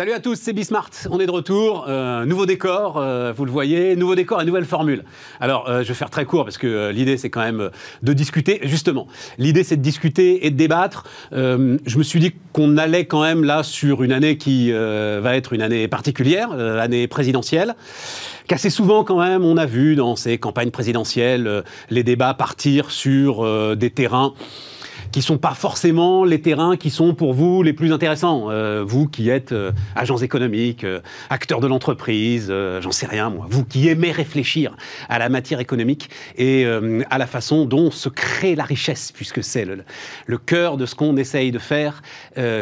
Salut à tous, c'est Bismart. On est de retour. Euh, nouveau décor, euh, vous le voyez. Nouveau décor et nouvelle formule. Alors, euh, je vais faire très court parce que l'idée, c'est quand même de discuter. Justement, l'idée, c'est de discuter et de débattre. je me suis dit qu'on allait quand même là sur une année qui va être une année particulière, l'année présidentielle qu'assez souvent quand même on a vu dans ces campagnes présidentielles les débats partir sur des terrains qui sont pas forcément les terrains qui sont pour vous les plus intéressants. Euh, vous qui êtes euh, agents économiques, euh, acteurs de l'entreprise, j'en sais rien moi. Vous qui aimez réfléchir à la matière économique et à la façon dont se crée la richesse, puisque c'est le, le, cœur de ce qu'on essaye de faire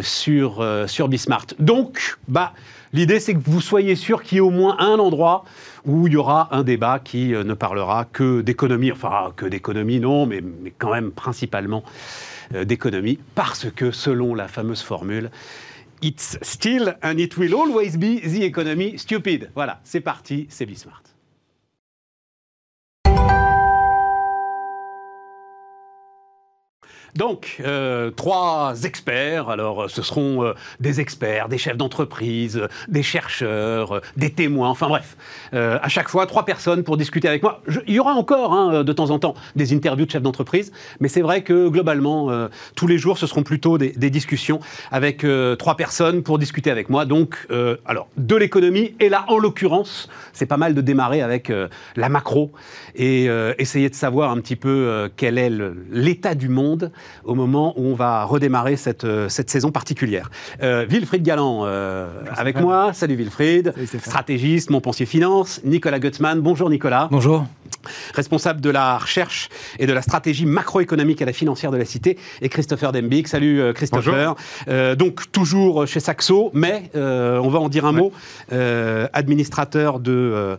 sur, sur Bismart. Donc, bah, l'idée c'est que vous soyez sûr qu'il y ait au moins un endroit où il y aura un débat qui ne parlera que d'économie, enfin que d'économie non, mais, mais quand même principalement euh, d'économie, parce que selon la fameuse formule, It's still and it will always be the economy stupid. Voilà, c'est parti, c'est Bismart. Donc, euh, trois experts. Alors, euh, ce seront euh, des experts, des chefs d'entreprise, des chercheurs, des témoins. Enfin bref, à chaque fois, trois personnes pour discuter avec moi. il y aura encore, hein, de temps en temps, des interviews de chefs d'entreprise. Mais c'est vrai que globalement, tous les jours, ce seront plutôt des, discussions avec trois personnes pour discuter avec moi. Donc, alors, de l'économie. Et là, en l'occurrence, c'est pas mal de démarrer avec la macro et essayer de savoir un petit peu quel est l'état du monde au moment où on va redémarrer cette, euh, cette saison particulière. Euh, Wilfried Galland euh, avec moi. Salut Wilfried, stratégiste, Montpensier Finance. Nicolas Gutzmann, bonjour Nicolas. Bonjour. Responsable de la recherche et de la stratégie macroéconomique la financière de la Cité. Et Christopher Dembic. Salut Christopher. donc toujours chez Saxo, mais on va en dire un mot. administrateur de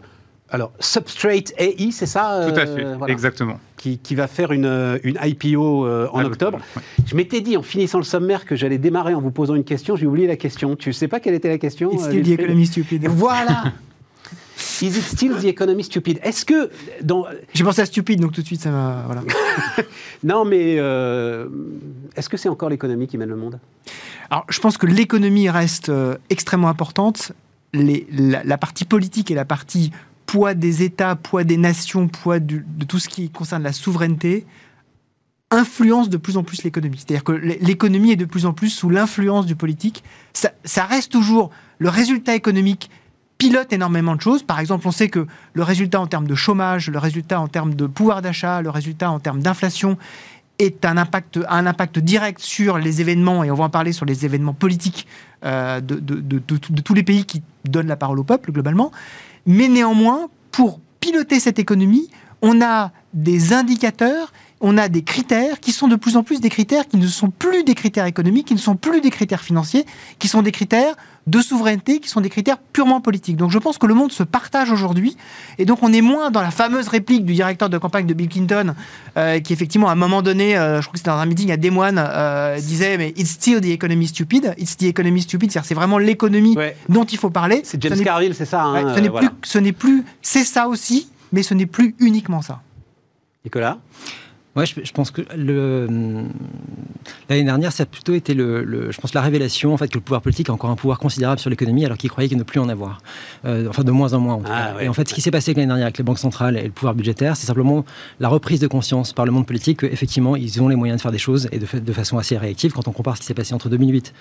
alors, Substrate AI, c'est ça Tout à fait, exactement. Qui, va faire une, une IPO euh, en octobre. Je m'étais dit, en finissant le sommaire, que j'allais démarrer en vous posant une question. J'ai oublié la question. Tu ne sais pas quelle était la question It's still the economy stupid. Voilà Is it still the economy stupid? Est-ce que dans... J'ai pensé à stupide, donc tout de suite ça m'a... Voilà. non, mais euh, est-ce que c'est encore l'économie qui mène le monde? Alors, je pense que l'économie reste euh, extrêmement importante. Les, la, la, partie politique et la partie poids des États, poids des nations, poids de tout ce qui concerne la souveraineté, influence de plus en plus l'économie. C'est-à-dire que l'économie est de plus en plus sous l'influence du politique. Ça, reste toujours le résultat économique pilote énormément de choses. Par exemple, on sait que le résultat en termes de chômage, le résultat en termes de pouvoir d'achat, le résultat en termes d'inflation est un impact, direct sur les événements, et on va en parler sur les événements politiques euh, de, tous les pays qui donnent la parole au peuple globalement. Mais néanmoins, pour piloter cette économie, on a des indicateurs, on a des critères qui sont de plus en plus des critères qui ne sont plus des critères économiques, qui ne sont plus des critères financiers, qui sont des critères de souveraineté qui sont des critères purement politiques. Donc je pense que le monde se partage aujourd'hui et donc on est moins dans la fameuse réplique du directeur de campagne de Bill Clinton euh, qui effectivement à un moment donné, euh, je crois que c'était dans un meeting à Des Moines, euh, disait mais it's still the economy stupid, it's the economy stupid, c'est-à-dire c'est vraiment l'économie dont il faut parler. C'est James Carville, c'est ça. Hein, ce n'est plus, ce n'est plus, c'est ça aussi, mais ce n'est plus uniquement ça. Nicolas? Ouais, je, pense que l'année dernière, ça a plutôt été le, je pense la révélation en fait que le pouvoir politique a encore un pouvoir considérable sur l'économie, alors qu'il croyait qu'il ne plus en avoir. Euh, enfin, de moins en moins. En ah Et en fait, ce qui s'est passé l'année dernière avec les banques centrales et le pouvoir budgétaire, c'est simplement la reprise de conscience par le monde politique qu'effectivement, ils ont les moyens de faire des choses et de, de façon assez réactive. Quand on compare ce qui s'est passé entre 2008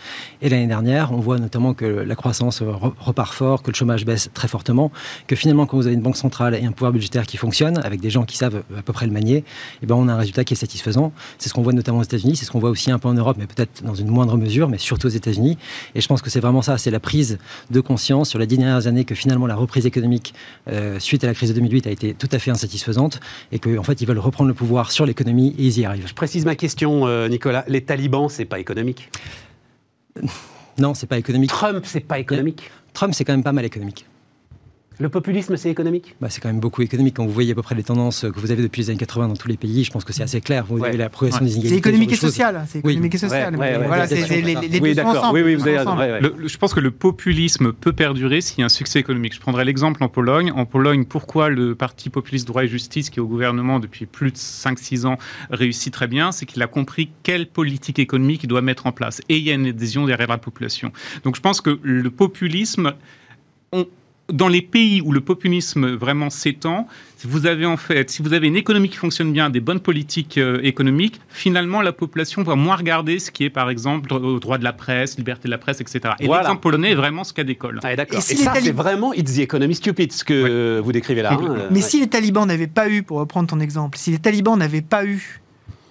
et l'année dernière, on voit notamment que la croissance repart fort, que le chômage baisse très fortement, que finalement, quand vous avez une banque centrale et un pouvoir budgétaire qui fonctionne, avec des gens qui savent à peu près le manier, eh ben on a un résultat qui est satisfaisant. C'est ce qu'on voit notamment aux États-Unis, c'est ce qu'on voit aussi un peu en Europe, mais peut-être dans une moindre mesure, mais surtout aux États-Unis. Et je pense que c'est vraiment ça, c'est la prise de conscience sur les dix dernières années que finalement la reprise économique euh, suite à la crise de 2008 a été tout à fait insatisfaisante et qu'en en fait ils veulent reprendre le pouvoir sur l'économie et ils y arrivent. Je précise ma question, euh, Nicolas. Les talibans, c'est pas économique? Non, c'est pas économique. Trump, c'est pas économique? Trump, c'est quand même pas mal économique. Le populisme, c'est économique? Bah, C'est quand même beaucoup économique. Quand vous voyez à peu près les tendances que vous avez depuis les années 80 dans tous les pays, je pense que c'est assez clair. Vous avez la progression des inégalités. C'est économique et social. C'est économique et social. Voilà, c'est les, les oui, d'accord. Oui, oui, vous avez Je pense que le populisme peut perdurer s'il y a un succès économique. Je prendrai l'exemple en Pologne. En Pologne, pourquoi le parti populiste droit et justice, qui est au gouvernement depuis plus de 5-6 ans, réussit très bien? C'est qu'il a compris quelle politique économique il doit mettre en place. Et il y a une adhésion derrière la population. Donc je pense que le populisme, on, dans les pays où le populisme vraiment s'étend, si vous avez en fait, si vous avez une économie qui fonctionne bien, des bonnes politiques euh, économiques, finalement la population va moins regarder ce qui est par exemple au droit de la presse, liberté de la presse, etc. Et l'exemple polonais est vraiment ce cas d'école. Ah, d'accord. Et, ça, c'est vraiment it's the economy stupid ce que vous décrivez là. Hein. Mais si les talibans n'avaient pas eu, pour reprendre ton exemple, si les talibans n'avaient pas eu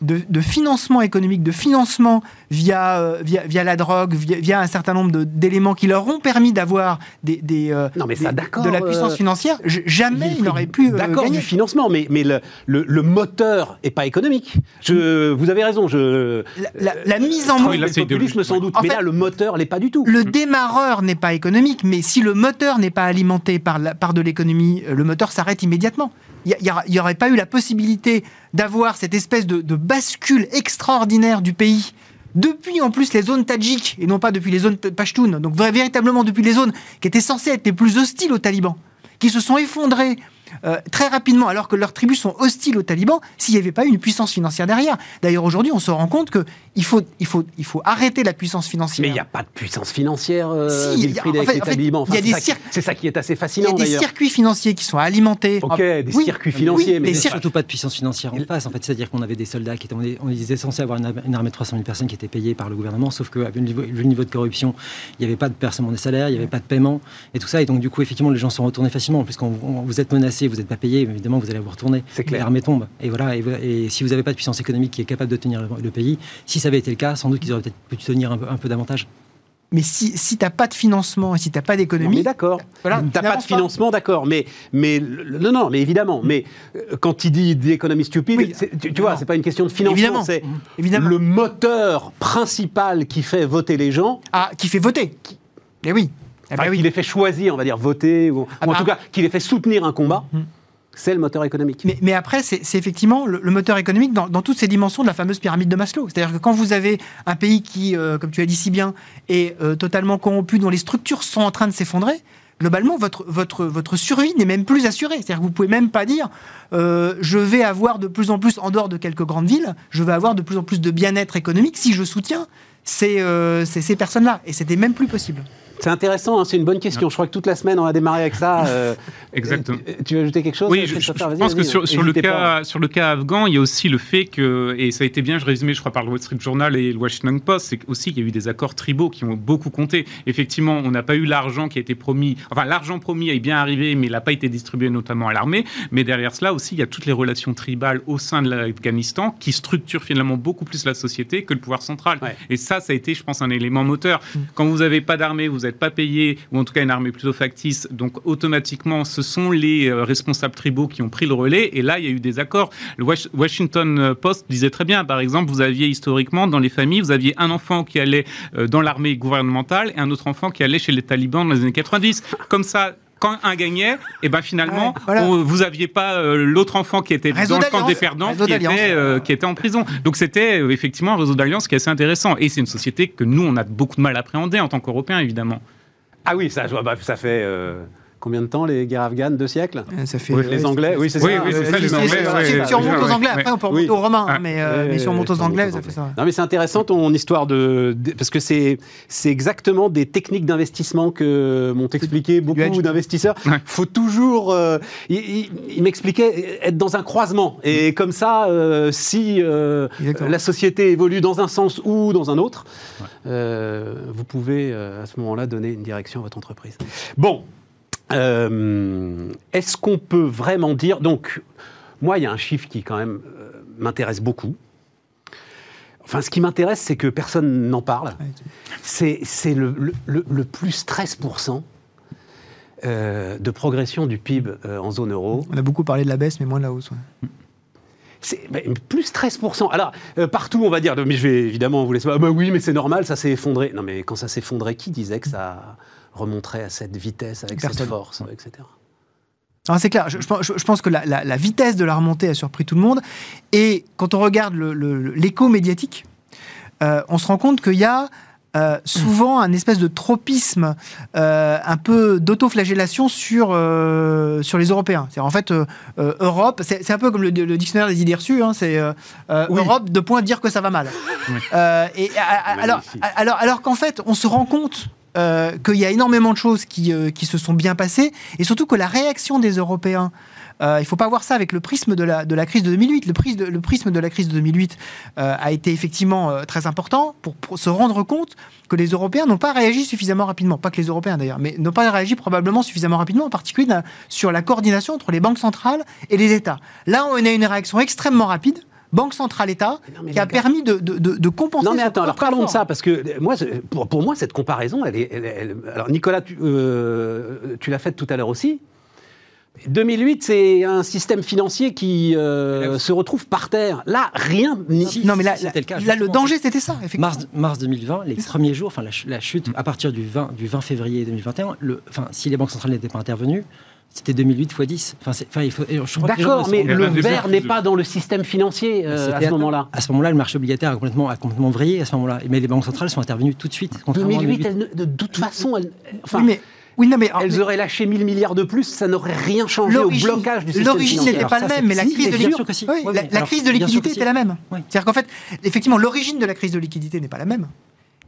de, financement économique, de financement via, euh, via, via, la drogue, via, un certain nombre d'éléments qui leur ont permis d'avoir des, des, euh, non, mais ça, de la puissance euh, financière, jamais ils n'auraient pu D'accord du financement, mais, mais le, le, moteur n'est pas économique. Je, vous avez raison. Je, la, mise en mouvement... le populisme sans doute, mais là, le moteur n'est pas du tout. Le démarreur n'est pas économique, mais si le moteur n'est pas alimenté par, la, par de l'économie, le moteur s'arrête immédiatement il n'y aurait pas eu la possibilité d'avoir cette espèce de, bascule extraordinaire du pays depuis en plus les zones tadjiques et non pas depuis les zones pashtunes, donc véritablement depuis les zones qui étaient censées être les plus hostiles aux talibans, qui se sont effondrées euh, très rapidement, alors que leurs tribus sont hostiles aux talibans, s'il n'y avait pas eu une puissance financière derrière. D'ailleurs, aujourd'hui, on se rend compte qu'il faut, il faut, il faut arrêter la puissance financière. Mais il n'y a pas de puissance financière, euh, si, avec les talibans. c'est ça, qui est assez fascinant. Il y a des circuits financiers qui sont alimentés. Ok, des circuits financiers, mais, surtout pas de puissance financière en face. En fait, c'est-à-dire qu'on avait des soldats qui étaient, on était censé avoir une, armée de 300 000 personnes qui étaient payées par le gouvernement, sauf que vu le niveau, de corruption, il n'y avait pas de versement des salaires, il n'y avait pas de paiement et tout ça. Et donc, du coup, effectivement, les gens sont retournés facilement, puisqu'on vous êtes menacé, vous n'êtes pas payé, évidemment, vous allez vous retourner. C'est clair. L'armée tombe. Et voilà. Et, si vous n'avez pas de puissance économique qui est capable de tenir le, pays, si ça avait été le cas, sans doute qu'ils auraient peut-être pu tenir un peu, un peu davantage. Mais si, si tu n'as pas de financement et si tu n'as pas d'économie. D'accord. Voilà, tu n'as pas de financement, d'accord. Mais, mais, non, non, mais évidemment. Mais euh, quand il dit l'économie stupide, tu, tu, vois, c'est pas une question de financement. C'est le moteur principal qui fait voter les gens. Ah, qui fait voter. Qui... Eh oui. Eh ben qui les fait choisir, on va dire, voter, ou, ah en bah. tout cas, qui les fait soutenir un combat. Hum c'est le moteur économique. Mais, après, c'est effectivement le, moteur économique dans, toutes ces dimensions de la fameuse pyramide de Maslow. C'est-à-dire que quand vous avez un pays qui, euh, comme tu as dit si bien, est euh, totalement corrompu, dont les structures sont en train de s'effondrer, globalement, votre, votre, votre survie n'est même plus assurée. C'est-à-dire que vous pouvez même pas dire euh, je vais avoir de plus en plus, en dehors de quelques grandes villes, je vais avoir de plus en plus de bien-être économique si je soutiens ces, ces personnes-là. Et c'était même plus possible. C'est intéressant, hein, c'est une bonne question. Je crois que toute la semaine, on a démarré avec ça. Euh, Exactement. Tu veux ajouter quelque chose Oui, je, pense que sur, le cas, sur le cas afghan, il y a aussi le fait que, et ça a été bien je résumé, je crois, par le Wall Street Journal et le Washington Post, c'est aussi qu'il y a eu des accords tribaux qui ont beaucoup compté. Effectivement, on n'a pas eu l'argent qui a été promis, enfin, l'argent promis est bien arrivé, mais il n'a pas été distribué notamment à l'armée. Mais derrière cela aussi, il y a toutes les relations tribales au sein de l'Afghanistan qui structurent finalement beaucoup plus la société que le pouvoir central. Et ça, ça a été, je pense, un élément moteur. Mm. Quand vous n'avez pas d'armée, vous n'êtes pas payé, ou en tout cas une armée plutôt factice. Donc automatiquement, ce sont les euh, responsables tribaux qui ont pris le relais. Et là, il y a eu des accords. Le Washington Post disait très bien, par exemple, vous aviez historiquement dans les familles, vous aviez un enfant qui allait euh, dans l'armée gouvernementale et un autre enfant qui allait chez les talibans dans les années 90. Comme ça, quand un gagnait, et eh ben finalement, vous aviez pas euh, l'autre enfant qui était dans le camp des perdants qui était, euh, qui était, en prison. Donc c'était euh, effectivement un réseau d'alliance qui est assez intéressant. Et c'est une société que nous, on a beaucoup de mal à appréhender en tant qu'Européens, évidemment. Ah oui, ça, bah, ça fait combien de temps les guerres afghanes? Deux siècles? Euh, Ça fait. les Anglais, oui, c'est ça. Oui, c'est ça, les Anglais. Si on remonte aux Anglais, après on peut remonter aux Romains, ah. mais, euh, mais si on monte aux Anglais, ça fait ça. Non, mais c'est intéressant ton histoire de. Parce que c'est exactement des techniques d'investissement que m'ont expliqué beaucoup d'investisseurs. Il faut toujours. Euh, il, m'expliquait être dans un croisement. Et comme ça, si la société évolue dans un sens ou dans un autre, vous pouvez à ce moment-là donner une direction à votre entreprise. Bon, euh, est-ce qu'on peut vraiment dire... Donc, moi, il y a un chiffre qui, quand même, euh, m'intéresse beaucoup. Enfin, ce qui m'intéresse, c'est que personne n'en parle. C'est le, le, plus 13% euh, de progression du PIB en zone euro. On a beaucoup parlé de la baisse, mais moins de la hausse. C'est plus 13%. Alors, partout, on va dire, mais je vais évidemment vous laisser. Ah bah oui, mais c'est normal, ça s'est effondré. Non, mais quand ça s'effondrait, qui disait que ça remonterait à cette vitesse, avec cette force, etc. C'est clair. Je, pense que la, vitesse de la remontée a surpris tout le monde. Et quand on regarde l'écho médiatique, euh, on se rend compte qu'il y a euh, souvent un espèce de tropisme, euh, un peu d'autoflagellation sur, sur les Européens. C'est en fait Europe, c'est un peu comme le, dictionnaire des idées reçues, hein, c'est Europe de point dire que ça va mal. et alors, alors, alors qu'en fait, on se rend compte euh, qu'il y a énormément de choses qui, euh, qui, se sont bien passées, et surtout que la réaction des Européens, euh, il ne faut pas voir ça avec le prisme de la, de la crise de 2008. Le, prisme de, le prisme de la crise de 2008 a été effectivement très important pour, se rendre compte que les Européens n'ont pas réagi suffisamment rapidement. Pas que les Européens d'ailleurs, mais n'ont pas réagi probablement suffisamment rapidement, en particulier sur la coordination entre les banques centrales et les États. Là, on a une réaction extrêmement rapide Banque centrale État, qui a permis de, de, de, compenser. Non mais attends, alors parlons de ça parce que moi, pour, pour moi, cette comparaison, elle est. alors Nicolas, tu, euh, tu l'as faite tout à l'heure aussi. 2008, c'est un système financier qui euh, se retrouve par terre. Là, rien. non, mais là, le, cas, là le danger, c'était ça. Mars, mars 2020, les premiers jours, enfin la, chute à partir du 20, du 20 février 2021, le, enfin, si les banques centrales n'étaient pas intervenues, c'était 2008 x 10. Enfin, D'accord, mais le verre n'est pas dans le système financier euh, à ce moment-là. À ce moment-là, le marché obligataire a complètement, a complètement vrillé à ce moment-là. Mais les banques centrales sont intervenues tout de suite. 2008, elles, de toute façon, elles, enfin, mais, oui, non, mais, elles auraient lâché 1000 milliards de plus, ça n'aurait rien changé au blocage du système L'origine n'était pas la même, mais la crise de liquidité, la, crise de liquidité était la même. C'est-à-dire qu'en fait, effectivement, l'origine de la crise de liquidité n'est pas la même.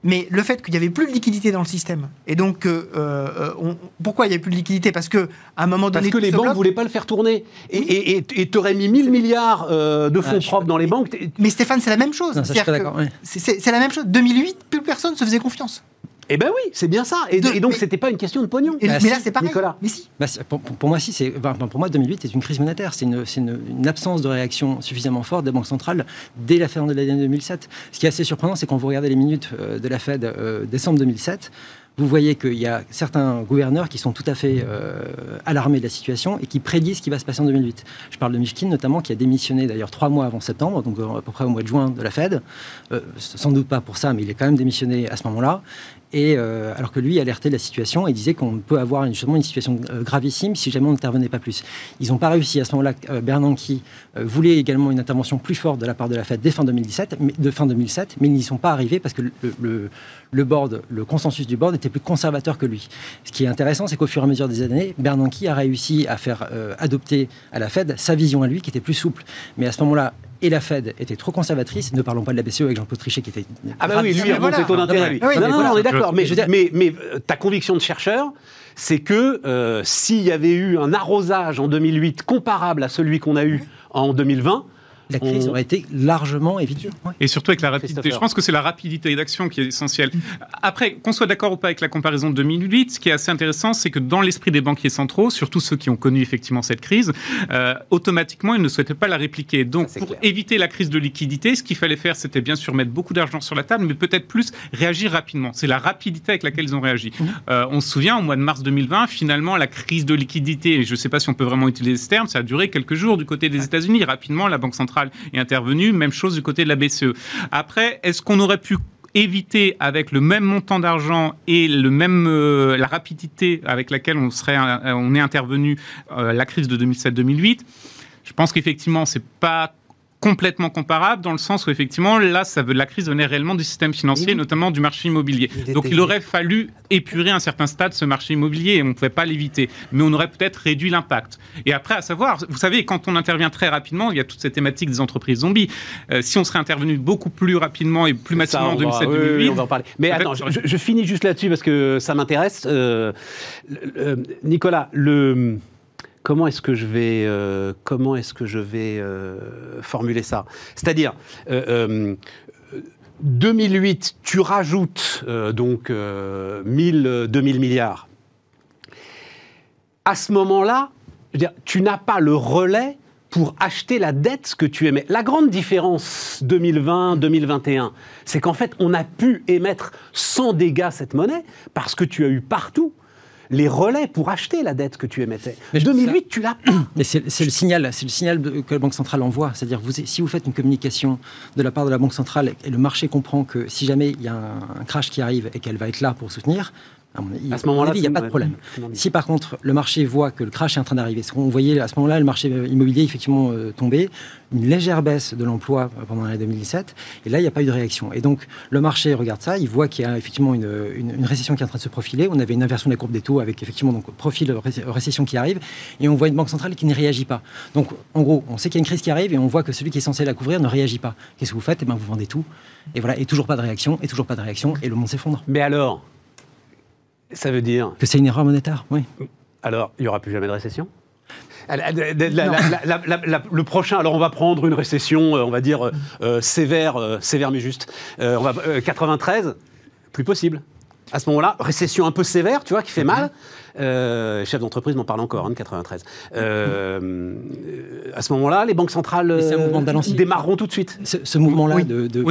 Mais le fait qu'il n'y avait plus de liquidité dans le système, et donc euh, euh, pourquoi il n'y avait plus de liquidité? Parce que à un moment donné, parce que les banques ne voulaient pas le faire tourner, et tu aurais mis 1000 milliards euh, de fonds propres dans les banques. Mais Stéphane, c'est la même chose. C'est la même chose. 2008, plus personne se faisait confiance. Eh ben oui, c'est bien ça. Et, donc, c'était pas une question de pognon. mais là, c'est pareil. Nicolas. Mais si. Bah, pour, moi, si. C'est, pour moi, 2008 est une crise monétaire. C'est une, une, absence de réaction suffisamment forte des banques centrales dès la fin de l'année 2007. Ce qui est assez surprenant, c'est quand vous regardez les minutes euh, de la Fed euh, décembre 2007, vous voyez qu'il y a certains gouverneurs qui sont tout à fait euh, alarmés de la situation et qui prédisent ce qui va se passer en 2008. Je parle de Mishkin notamment, qui a démissionné d'ailleurs trois mois avant septembre, donc à peu près au mois de juin de la Fed. sans doute pas pour ça, mais il est quand même démissionné à ce moment-là. Et euh, alors que lui alertait la situation et disait qu'on peut avoir justement une situation euh, gravissime si jamais on n'intervenait pas plus. Ils n'ont pas réussi à ce moment-là. Euh, Bernanke voulait également une intervention plus forte de la part de la Fed dès fin 2017, mais, de fin 2007, mais ils n'y sont pas arrivés parce que le consensus du board était plus conservateur que lui. Ce qui est intéressant, c'est qu'au fur et à mesure des années, Bernanke a réussi à faire adopter à la Fed sa vision à lui qui était plus souple. Mais à ce moment-là, et la Fed était trop conservatrice. Ne parlons pas de la BCE avec Jean-Claude Trichet qui était. Ah, bah oui, lui, il remonte ton intérêt, lui. non, non, on est d'accord. Mais, mais, mais, euh, ta conviction de chercheur, c'est que euh, s'il y avait eu un arrosage en 2008 comparable à celui qu'on a eu en 2020, la crise aurait été largement évitée. Et surtout avec la rapidité. Je pense que c'est la rapidité d'action qui est essentielle. Après, qu'on soit d'accord ou pas avec la comparaison de 2008, ce qui est assez intéressant, c'est que dans l'esprit des banquiers centraux, surtout ceux qui ont connu effectivement cette crise, euh, automatiquement, ils ne souhaitaient pas la répliquer. Donc, pour éviter la crise de liquidité, ce qu'il fallait faire, c'était bien sûr mettre beaucoup d'argent sur la table, mais peut-être plus réagir rapidement. C'est la rapidité avec laquelle ils ont réagi. Mmh. Euh, on se souvient, au mois de mars 2020, finalement, la crise de liquidité, et je ne sais pas si on peut vraiment utiliser ce terme, ça a duré quelques jours du côté des États-Unis. Rapidement, la Banque centrale est intervenu. Même chose du côté de la BCE. Après, est-ce qu'on aurait pu éviter avec le même montant d'argent et le même euh, la rapidité avec laquelle on serait euh, est intervenu euh, la crise de 2007-2008 je pense qu'effectivement c'est pas complètement comparable dans le sens où effectivement là ça veut la crise venait réellement du système financier notamment du marché immobilier. Donc il aurait fallu épurer à un certain stade ce marché immobilier. Et on ne pouvait pas l'éviter. Mais on aurait peut-être réduit l'impact. Et après à savoir vous savez quand on intervient très rapidement il y a toute cette thématique des entreprises zombies. Euh, si on serait intervenu beaucoup plus rapidement et plus massivement en 2007-2008 on va en parler. Mais attends je, finis juste là-dessus parce que ça m'intéresse. Euh, Nicolas le comment est-ce que je vais, euh, euh, formuler ça? C'est-à-dire, 2008, euh, tu rajoutes donc 1000, 2000 milliards. À ce moment-là, tu n'as pas le relais pour acheter la dette que tu émets. La grande différence 2020-2021, c'est qu'en fait, on a pu émettre sans dégâts cette monnaie parce que tu as eu partout les relais pour acheter la dette que tu émettais. Mais 2008, tu l'as. Mais c'est le signal, c'est le signal que la Banque centrale envoie. C'est-à-dire, vous, si vous faites une communication de la part de la Banque centrale et le marché comprend que si jamais il y a un, crash qui arrive et qu'elle va être là pour soutenir, À, ce moment-là, il n'y a pas de problème. Si par contre le marché voit que le crash est en train d'arriver, on voyait à ce moment-là le marché immobilier effectivement euh, tomber, une légère baisse de l'emploi pendant l'année 2017, et là il n'y a pas eu de réaction. Et donc le marché regarde ça, il voit qu'il y a effectivement une, une, récession qui est en train de se profiler. On avait une inversion des courbes des taux avec effectivement donc profil récession qui arrive, et on voit une banque centrale qui ne réagit pas. Donc en gros, on sait qu'il y a une crise qui arrive et on voit que celui qui est censé la couvrir ne réagit pas. Qu'est-ce que vous faites? Eh bien vous vendez tout. Et voilà, et toujours pas de réaction, et toujours pas de réaction, et le monde s'effondre. Mais alors, ça veut dire Que c'est une erreur monétaire, oui. Alors, il n'y aura plus jamais de récession? Le prochain, alors on va prendre une récession, euh, on va dire euh, sévère, euh, sévère mais juste. on va 93, plus possible. À ce moment-là, récession un peu sévère, tu vois, qui fait mal. Euh, chef d'entreprise m'en parle encore, en hein, 93. Euh, à ce moment-là, les banques centrales euh, démarreront tout de suite. Ce, mouvement-là de, de,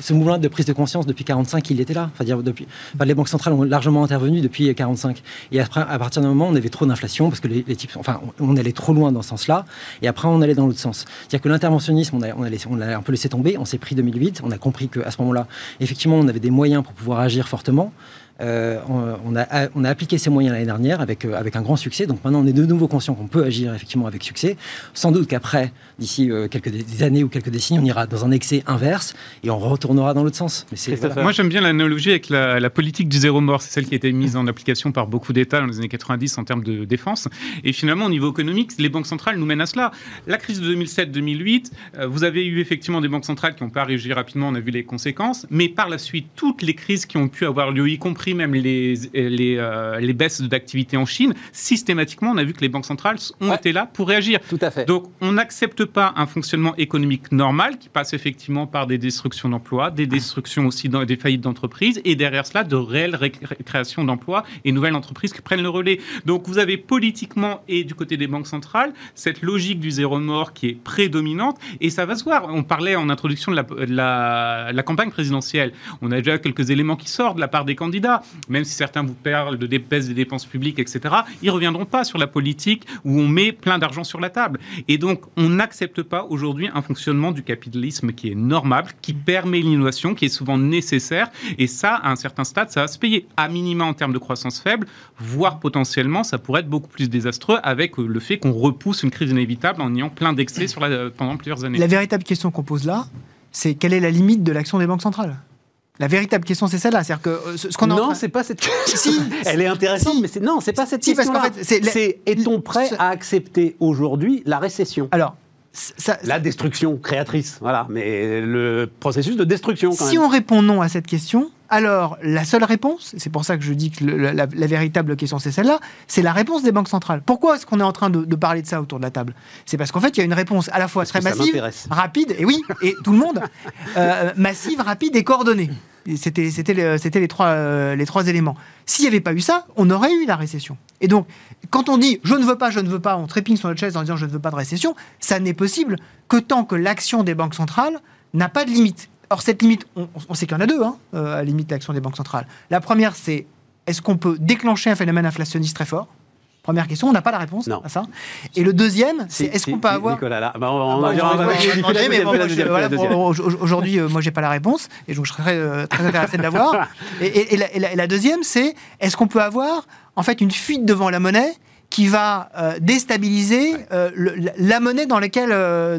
ce mouvement de prise de conscience depuis 45, il était là. Enfin, dire, depuis, les banques centrales ont largement intervenu depuis 45. Et après, à partir d'un moment, on avait trop d'inflation parce que les, types, enfin, on allait trop loin dans ce sens-là. Et après, on allait dans l'autre sens. C'est-à-dire que l'interventionnisme, on a, on, a on a un peu laissé tomber. On s'est pris 2008. On a compris qu'à ce moment-là, effectivement, on avait des moyens pour pouvoir agir fortement. Euh, on, a, on, a, appliqué ces moyens l'année dernière avec, euh, avec un grand succès. Donc maintenant, on est de nouveau conscient qu'on peut agir effectivement avec succès. Sans doute qu'après, d'ici euh, quelques années ou quelques décennies, on ira dans un excès inverse et on retournera dans l'autre sens. Mais Moi, j'aime bien l'analogie avec la, politique du zéro mort. C'est celle qui a été mise en application par beaucoup d'États dans les années 90 en termes de défense. Et finalement, au niveau économique, les banques centrales nous mènent à cela. La crise de 2007-2008, vous avez eu effectivement des banques centrales qui n'ont pas réagi rapidement, on a vu les conséquences. Mais par la suite, toutes les crises qui ont pu avoir lieu, y compris même les, les, euh, les baisses d'activité en Chine, systématiquement, on a vu que les banques centrales ont été là pour réagir. Tout à fait. Donc, on n'accepte pas un fonctionnement économique normal qui passe effectivement par des destructions d'emplois, des destructions aussi dans des faillites d'entreprises, et derrière cela, de réelles créations d'emplois et nouvelles entreprises qui prennent le relais. Donc, vous avez politiquement et du côté des banques centrales cette logique du zéro mort qui est prédominante, et ça va se voir. On parlait en introduction de la, de la, la campagne présidentielle. On a déjà quelques éléments qui sortent de la part des candidats même si certains vous parlent de baisse des dépenses publiques, etc., ils ne reviendront pas sur la politique où on met plein d'argent sur la table. Et donc, on n'accepte pas aujourd'hui un fonctionnement du capitalisme qui est normal, qui permet l'innovation, qui est souvent nécessaire. Et ça, à un certain stade, ça va se payer. À minima en termes de croissance faible, voire potentiellement, ça pourrait être beaucoup plus désastreux avec le fait qu'on repousse une crise inévitable en ayant plein d'excès pendant plusieurs années. La véritable question qu'on pose là, c'est quelle est la limite de l'action des banques centrales? La véritable question, c'est celle-là. C'est-à-dire que euh, ce, qu'on non, c'est pas cette question. si, Elle est intéressante, mais c'est non, c'est pas cette question. Parce fait, c'est est-on prêt à accepter aujourd'hui la récession? Alors. Ça, la destruction créatrice, voilà, mais le processus de destruction. Quand si on répond non à cette question, alors la seule réponse, c'est pour ça que je dis que la, véritable question c'est celle-là, c'est la réponse des banques centrales. Pourquoi est-ce qu'on est en train de, parler de ça autour de la table? C'est parce qu'en fait il y a une réponse à la fois très massive, rapide, et oui, et tout le monde, euh, massive, rapide et coordonnée. C'était les, trois, euh, les éléments. S'il n'y avait pas eu ça, on aurait eu la récession. Et donc, quand on dit je ne veux pas, je ne veux pas, on trépigne sur notre chaise en disant je ne veux pas de récession, ça n'est possible que tant que l'action des banques centrales n'a pas de limite. Or, cette limite, on, sait qu'il y en a deux, hein, euh, à la limite l'action des banques centrales. La première, c'est est-ce qu'on peut déclencher un phénomène inflationniste très fort? Première question, on n'a pas la réponse à ça. Et le deuxième, c'est est-ce qu'on peut avoir. Nicolas, là. Bah, Aujourd'hui, moi, j'ai pas la réponse, et donc je serais euh, très intéressé de l'avoir. Et, et, la, deuxième, c'est est-ce qu'on peut avoir, en fait, une fuite devant la monnaie qui va euh, déstabiliser euh, la monnaie dans laquelle,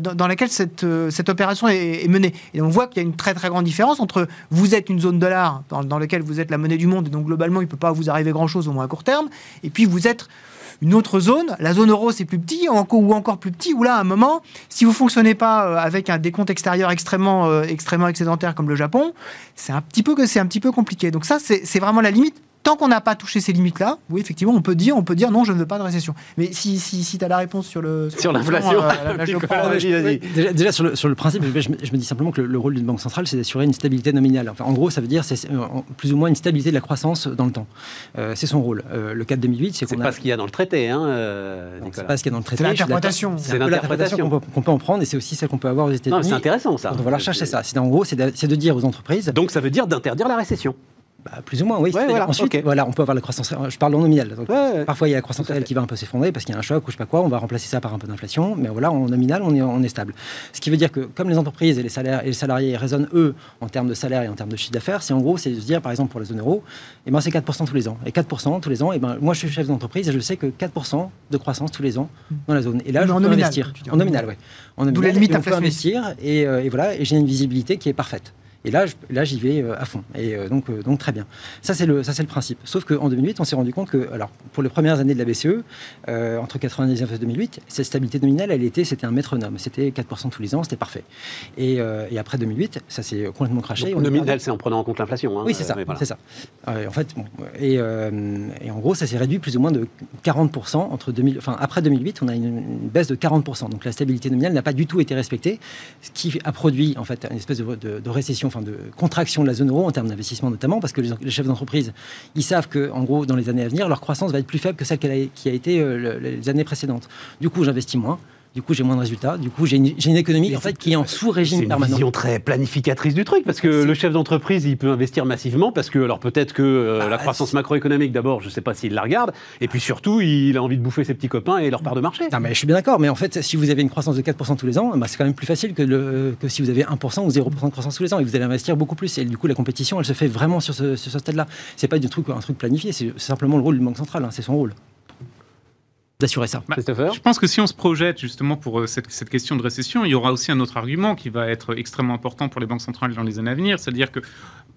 dans, laquelle cette, cette opération est, menée? Et on voit qu'il y a une très très grande différence entre vous êtes une zone dollar dans, dans laquelle vous êtes la monnaie du monde, et donc globalement il ne peut pas vous arriver grand-chose au moins à court terme, et puis vous êtes une autre zone, la zone euro c'est plus petit, ou encore plus petit, où là à un moment, si vous fonctionnez pas euh, avec un décompte extérieur extrêmement, euh, extrêmement excédentaire comme le Japon, c'est un petit peu que c'est un petit peu compliqué. Donc ça c'est vraiment la limite tant qu'on n'a pas touché ces limites-là, oui, effectivement, on peut dire, on peut dire non, je ne veux pas de récession. Mais si, si, si tu as la réponse sur le sur, l'inflation, déjà, sur, le, sur, le, principe, je, me, dis simplement que le, rôle d'une banque centrale, c'est d'assurer une stabilité nominale. Enfin, en gros, ça veut dire c'est euh, plus ou moins une stabilité de la croissance dans le temps. Euh, c'est son rôle. Euh, le 4 2008, c'est qu'on pas ce qu'il y a dans le traité, hein, C'est pas ce qu'il y a dans le traité. C'est l'interprétation. C'est l'interprétation qu'on peut, en prendre, et c'est aussi celle qu'on peut avoir aux États-Unis. C'est intéressant ça. Donc voilà, chercher ça. C'est en gros, c'est de dire aux entreprises. Donc ça veut dire d'interdire la récession. Bah, plus ou moins, oui. ensuite, voilà, on peut avoir la croissance. Je parle en nominal. parfois, il y a la croissance réelle qui va un peu s'effondrer parce qu'il y a un choc ou je sais pas quoi. On va remplacer ça par un peu d'inflation. Mais voilà, en nominal, on est, on est stable. Ce qui veut dire que comme les entreprises et les salaires et les salariés raisonnent eux en termes de salaire et en termes de chiffre d'affaires, c'est en gros, c'est de se dire, par exemple, pour la zone euro, et eh ben, c'est 4% tous les ans. Et 4% tous les ans, et eh ben, moi, je suis chef d'entreprise et je sais que 4% de croissance tous les ans dans la zone. Et là, je peux investir. En nominal, oui. Nominal, la limite on peut investir et, euh, et voilà, et j'ai une visibilité qui est parfaite. Et là, là j'y vais euh, à fond. Et euh, donc, euh, donc très bien. Ça, c'est le, ça, c'est le principe. Sauf qu'en 2008, on s'est rendu compte que, alors, pour les premières années de la BCE, entre 1999 et 2008, cette stabilité nominale, elle était, c'était un métronome. C'était 4% tous les ans, c'était parfait. Et, et, après 2008, ça s'est complètement craché. Donc, nominal, c'est en prenant en compte l'inflation. Hein, oui, c'est ça. C'est ça. en fait, bon, et, et, en gros, ça s'est réduit plus ou moins de 40% entre 2000, enfin, après 2008, on a une, baisse de 40%. Donc la stabilité nominale n'a pas du tout été respectée, ce qui a produit en fait une espèce de, de, de récession de contraction de la zone euro en termes d'investissement notamment, parce que les, chefs d'entreprise, ils savent que, en gros, dans les années à venir, leur croissance va être plus faible que celle qui a été euh, les années précédentes. Du coup, j'investis moins. Du coup, j'ai moins de résultats. Du coup, j'ai une, économie en fait, qui est en sous-régime permanent. C'est une vision très planificatrice du truc, parce que le chef d'entreprise, il peut investir massivement, parce que, alors peut-être que euh, bah, la croissance macroéconomique, d'abord, je ne sais pas s'il la regarde, et puis surtout, il a envie de bouffer ses petits copains et leur part de marché. Non, mais je suis bien d'accord, mais en fait, si vous avez une croissance de 4% tous les ans, bah, c'est quand même plus facile que, le, que si vous avez 1% ou 0% de croissance tous les ans, et vous allez investir beaucoup plus. Et du coup, la compétition, elle se fait vraiment sur ce, sur ce stade-là. C'est pas du truc, un truc planifié, c'est simplement le rôle du Banque centrale, hein, c'est son rôle d'assurer ça. Bah, je pense que si on se projette justement pour euh, cette, cette, question de récession, il y aura aussi un autre argument qui va être extrêmement important pour les banques centrales dans les années à venir, c'est-à-dire que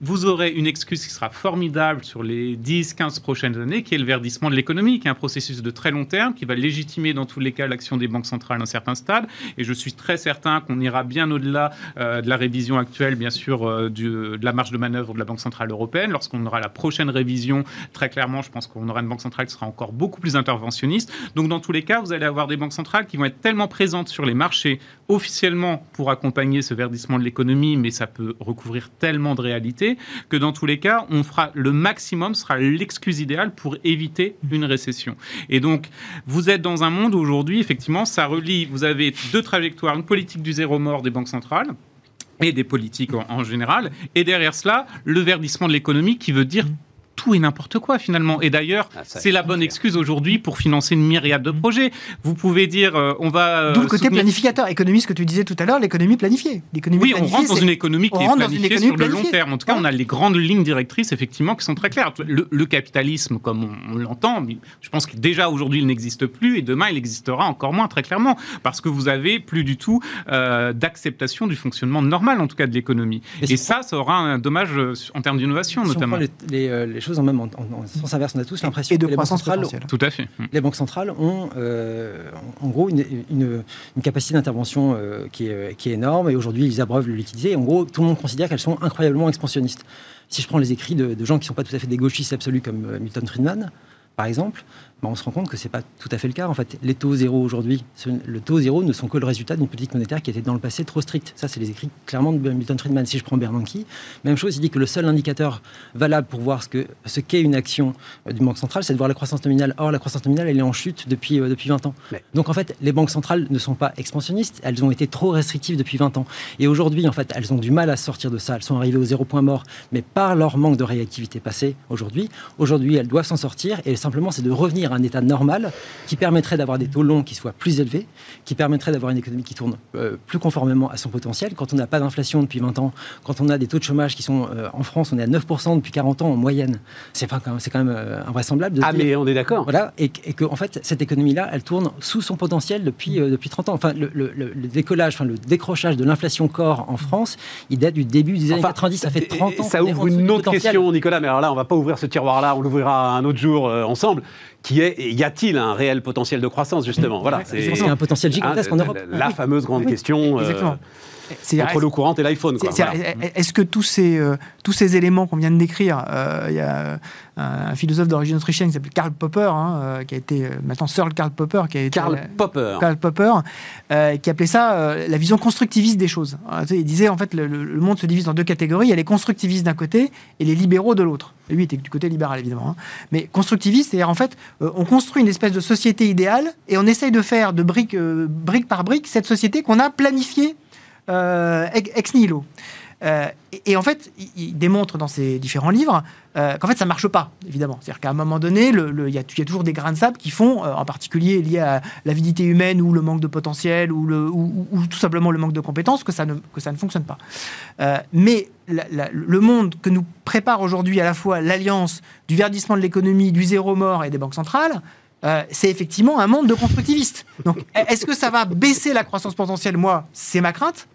vous aurez une excuse qui sera formidable sur les 10-15 prochaines années, qui est le verdissement de l'économie, qui est un processus de très long terme, qui va légitimer dans tous les cas l'action des banques centrales à un certain stade. Et je suis très certain qu'on ira bien au-delà euh, de la révision actuelle, bien sûr, euh, du, de la marge de manœuvre de la Banque centrale européenne. Lorsqu'on aura la prochaine révision, très clairement, je pense qu'on aura une banque centrale qui sera encore beaucoup plus interventionniste. Donc, dans tous les cas, vous allez avoir des banques centrales qui vont être tellement présentes sur les marchés officiellement pour accompagner ce verdissement de l'économie, mais ça peut recouvrir tellement de réalités que dans tous les cas, on fera le maximum, sera l'excuse idéale pour éviter une récession. Et donc, vous êtes dans un monde où aujourd'hui, effectivement, ça relie, vous avez deux trajectoires, une politique du zéro mort des banques centrales, et des politiques en, général. Et derrière cela, le verdissement de l'économie qui veut dire tout et n'importe quoi finalement. Et d'ailleurs, ah, c'est la bonne excuse aujourd'hui pour financer une myriade de projets. Vous pouvez dire, euh, on va. Euh, D'où le côté planificateur, économie, ce que tu disais tout à l'heure, l'économie planifiée. Oui, on rentre dans une économie qui est planifiée sur le long terme. En tout cas, on a les grandes lignes directrices effectivement qui sont très claires. Le, capitalisme, comme on, l'entend, je pense que déjà aujourd'hui il n'existe plus et demain il existera encore moins très clairement parce que vous avez plus du tout euh, d'acceptation du fonctionnement normal en tout cas de l'économie. Et, ça, ça aura un dommage en termes d'innovation notamment. les, les en même en, sens inverse. On a tous l'impression que les banques centrales, tout à fait. Les banques centrales ont, euh, en gros, une, une, capacité d'intervention euh, qui, est, qui, est, énorme. Et aujourd'hui, ils abreuvent le liquidité. En gros, tout le monde considère qu'elles sont incroyablement expansionnistes. Si je prends les écrits de, de gens qui ne sont pas tout à fait des gauchistes absolus comme euh, Milton Friedman, par exemple, bah, on se rend compte que ce n'est pas tout à fait le cas. En fait, les taux zéro aujourd'hui, le taux zéro ne sont que le résultat d'une politique monétaire qui était dans le passé trop stricte. Ça, c'est les écrits clairement de Milton Friedman. Si je prends Bernanke, même chose, il dit que le seul indicateur valable pour voir ce qu'est ce une action euh, du Banque centrale, c'est de voir la croissance nominale. Or, la croissance nominale, elle est en chute depuis, euh, depuis 20 ans. Donc, en fait, les banques centrales ne sont pas expansionnistes, elles ont été trop restrictives depuis 20 ans. Et aujourd'hui, en fait, elles ont du mal à sortir de ça. Elles sont arrivées au zéro point mort, mais par leur manque de réactivité passée aujourd'hui, aujourd'hui, elles doivent s'en sortir. Et simplement, c'est de revenir à un état normal qui permettrait d'avoir des taux longs qui soient plus élevés, qui permettrait d'avoir une économie qui tourne euh, plus conformément à son potentiel. Quand on n'a pas d'inflation depuis 20 ans, quand on a des taux de chômage qui sont euh, en France, on est à 9% depuis 40 ans en moyenne. C'est quand même, c'est quand même euh, invraisemblable. De ah, mais on est d'accord. Voilà, et, que en fait, cette économie-là, elle tourne sous son potentiel depuis, depuis 30 ans. Enfin, le, décollage, enfin, le décrochage de l'inflation corps en France, il date du début des années 90. Ça fait 30 ans. Ça ouvre une autre question, Nicolas, mais alors là, on va pas ouvrir ce tiroir-là, on l'ouvrira un autre jour ensemble qui est y a-t-il un réel potentiel de croissance justement? Voilà, c'est un potentiel gigantesque en Europe. La fameuse grande question. Euh, entre l'eau courante et l'iPhone. Est-ce que tous ces, euh, tous ces éléments qu'on vient de décrire, euh, il y a un philosophe d'origine autrichienne qui s'appelle Karl Popper, hein, euh, qui a été maintenant Sir Karl Popper, qui a été Karl Popper, Karl Popper qui appelait ça la vision constructiviste des choses. il disait en fait le, le, monde se divise en deux catégories, il y a les constructivistes d'un côté et les libéraux de l'autre. Lui était du côté libéral évidemment. Hein. Mais constructiviste, c'est-à-dire en fait on construit une espèce de société idéale et on essaye de faire de brique, brique par brique cette société qu'on a planifiée euh, ex nihilo. et, en fait, il, démontre dans ses différents livres qu'en fait, ça marche pas, évidemment. C'est-à-dire qu'à un moment donné, il y, a toujours des grains de sable qui font, en particulier liés à l'avidité humaine ou le manque de potentiel ou, le, ou, tout simplement le manque de compétences, que ça ne, fonctionne pas. mais le monde que nous prépare aujourd'hui à la fois l'alliance du verdissement de l'économie, du zéro mort et des banques centrales, euh, c'est effectivement un monde de constructivistes. Donc, est-ce que ça va baisser la croissance potentielle? Moi, c'est ma crainte.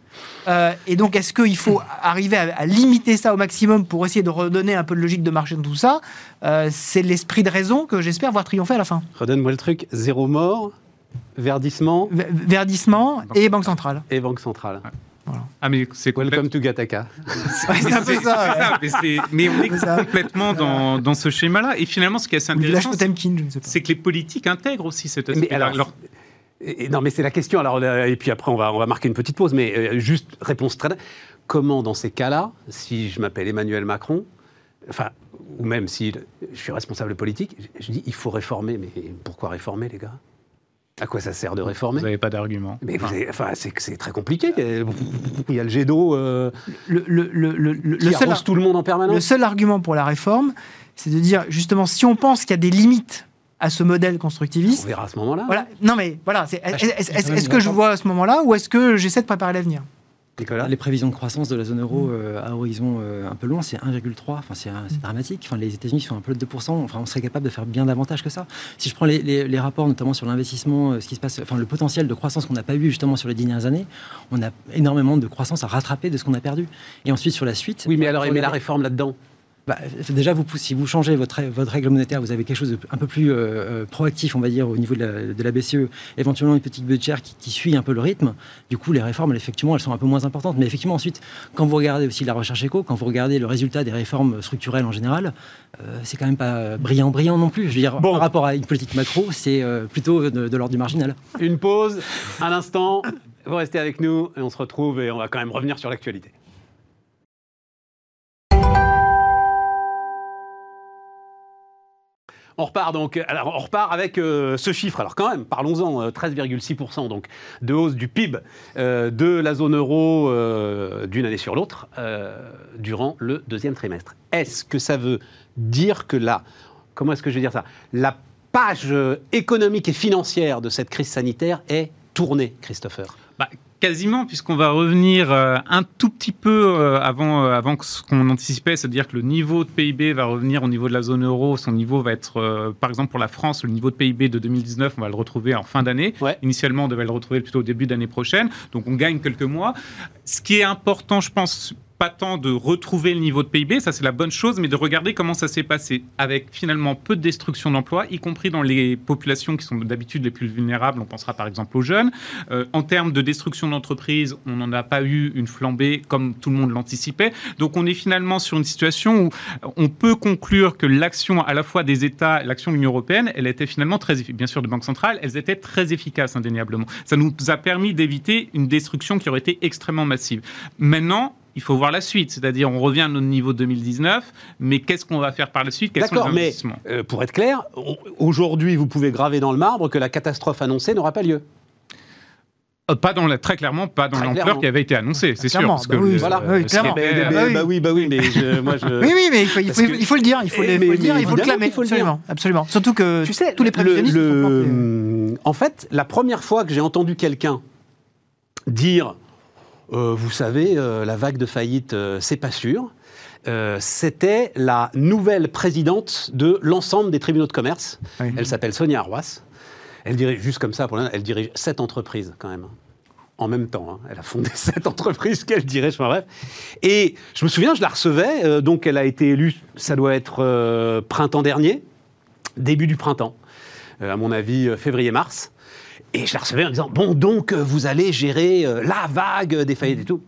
Euh, et donc, est-ce qu'il faut arriver à, limiter ça au maximum pour essayer de redonner un peu de logique de marché dans tout ça euh, C'est l'esprit de raison que j'espère voir triompher à la fin. Redonne-moi le truc zéro mort, verdissement. verdissement et banque centrale. Et banque centrale. Ah, mais c'est Welcome to Gataka. c'est un peu ça. mais, on est complètement dans, dans ce schéma-là. Et finalement, ce qui est assez intéressant, c'est que les politiques intègrent aussi cet aspect. Alors, non, mais c'est la question. Alors, euh, et puis après, on va, on va marquer une petite pause. Mais euh, juste réponse très. Comment, dans ces cas-là, si je m'appelle Emmanuel Macron, enfin, ou même si je suis responsable politique, je dis il faut réformer. Mais pourquoi réformer, les gars? À quoi ça sert de réformer? Vous n'avez pas d'argument. Mais enfin, c'est très compliqué. Il y a le jet d'eau euh, le, le, le, qui seul, tout le monde en permanence. Le seul argument pour la réforme, c'est de dire justement, si on pense qu'il y a des limites à ce modèle constructiviste. On verra à ce moment-là. Voilà. Non, mais voilà. Est-ce que je vois à ce moment-là ou est-ce que j'essaie de préparer l'avenir? Les prévisions de croissance de la zone euro euh, à horizon euh, un peu loin, c'est 1,3. Enfin, c'est dramatique. Enfin, les États-Unis sont un peu de 2%. Enfin, on serait capable de faire bien davantage que ça. Si je prends les, rapports, notamment sur l'investissement, euh, ce qui se passe, enfin, le potentiel de croissance qu'on n'a pas eu justement sur les dernières années, on a énormément de croissance à rattraper de ce qu'on a perdu. Et ensuite, sur la suite. Oui, mais alors, mais la réforme là-dedans bah, déjà, vous, si vous changez votre, votre règle monétaire, vous avez quelque chose d'un peu plus euh, euh, proactif, on va dire, au niveau de la, de la BCE, éventuellement une petite budgétaire qui, qui, suit un peu le rythme. Du coup, les réformes, effectivement, elles sont un peu moins importantes. Mais effectivement, ensuite, quand vous regardez aussi la recherche éco, quand vous regardez le résultat des réformes structurelles en général, euh, c'est quand même pas brillant, brillant non plus. Je veux dire, par rapport à une politique macro, c'est plutôt de, de l'ordre du marginal. Une pause, un instant. Vous restez avec nous et on se retrouve et on va quand même revenir sur l'actualité. On repart donc, alors on repart avec euh, ce chiffre. Alors quand même, parlons-en, 13,6% euh, donc de hausse du PIB euh, de la zone euro d'une année sur l'autre durant le deuxième trimestre. Est-ce que ça veut dire que là, comment est-ce que je vais dire ça La page économique et financière de cette crise sanitaire est tournée, Christopher? Bah, Quasiment, puisqu'on va revenir euh, un tout petit peu euh, avant, euh, avant ce qu'on anticipait, c'est-à-dire que le niveau de PIB va revenir au niveau de la zone euro. Son niveau va être, par exemple pour la France, le niveau de PIB de 2019, on va le retrouver en fin d'année. Initialement, on devait le retrouver plutôt au début d'année prochaine. Donc on gagne quelques mois. Ce qui est important, je pense, pas tant de retrouver le niveau de PIB, ça c'est la bonne chose, mais de regarder comment ça s'est passé, avec finalement peu de destruction d'emplois, y compris dans les populations qui sont d'habitude les plus vulnérables, on pensera par exemple aux jeunes. Euh, en termes de destruction d'entreprises, on n'en a pas eu une flambée comme tout le monde l'anticipait. Donc on est finalement sur une situation où on peut conclure que l'action à la fois des États, l'action de l'Union européenne, elle était finalement très, bien sûr de banques centrales, elles étaient très efficaces indéniablement. Ça nous a permis d'éviter une destruction qui aurait été extrêmement massive. Maintenant, il faut voir la suite. C'est-à-dire, on revient à notre niveau 2019, mais qu'est-ce qu'on va faire par la suite? D'accord, mais euh, pour être clair, aujourd'hui, vous pouvez graver dans le marbre que la catastrophe annoncée n'aura pas lieu. Euh, pas dans la, très clairement, pas dans l'ampleur qui avait été annoncée, c'est sûr. Parce que bah oui, voilà, oui, clairement. bah, oui, bah oui, mais je, moi je... Oui, oui, mais il faut, il faut, il faut le dire, il faut, le, le dire, il faut le clamer. Faut absolument, absolument. Surtout que tu sais, tous les prévisionnistes le, En fait, la première fois que j'ai entendu quelqu'un dire euh, vous savez, euh, la vague de faillite, euh, c'est pas sûr. C'était la nouvelle présidente de l'ensemble des tribunaux de commerce. Elle s'appelle Sonia Arroas. Elle dirige, juste comme ça, pour elle dirige sept entreprises quand même en même temps. Hein. Elle a fondé cette entreprise qu'elle dirige, enfin bref. Et je me souviens, je la recevais, donc elle a été élue, ça doit être printemps dernier, début du printemps, à mon avis février-mars. Et je la recevais en disant Bon, donc, euh, vous allez gérer euh, la vague des faillites et tout.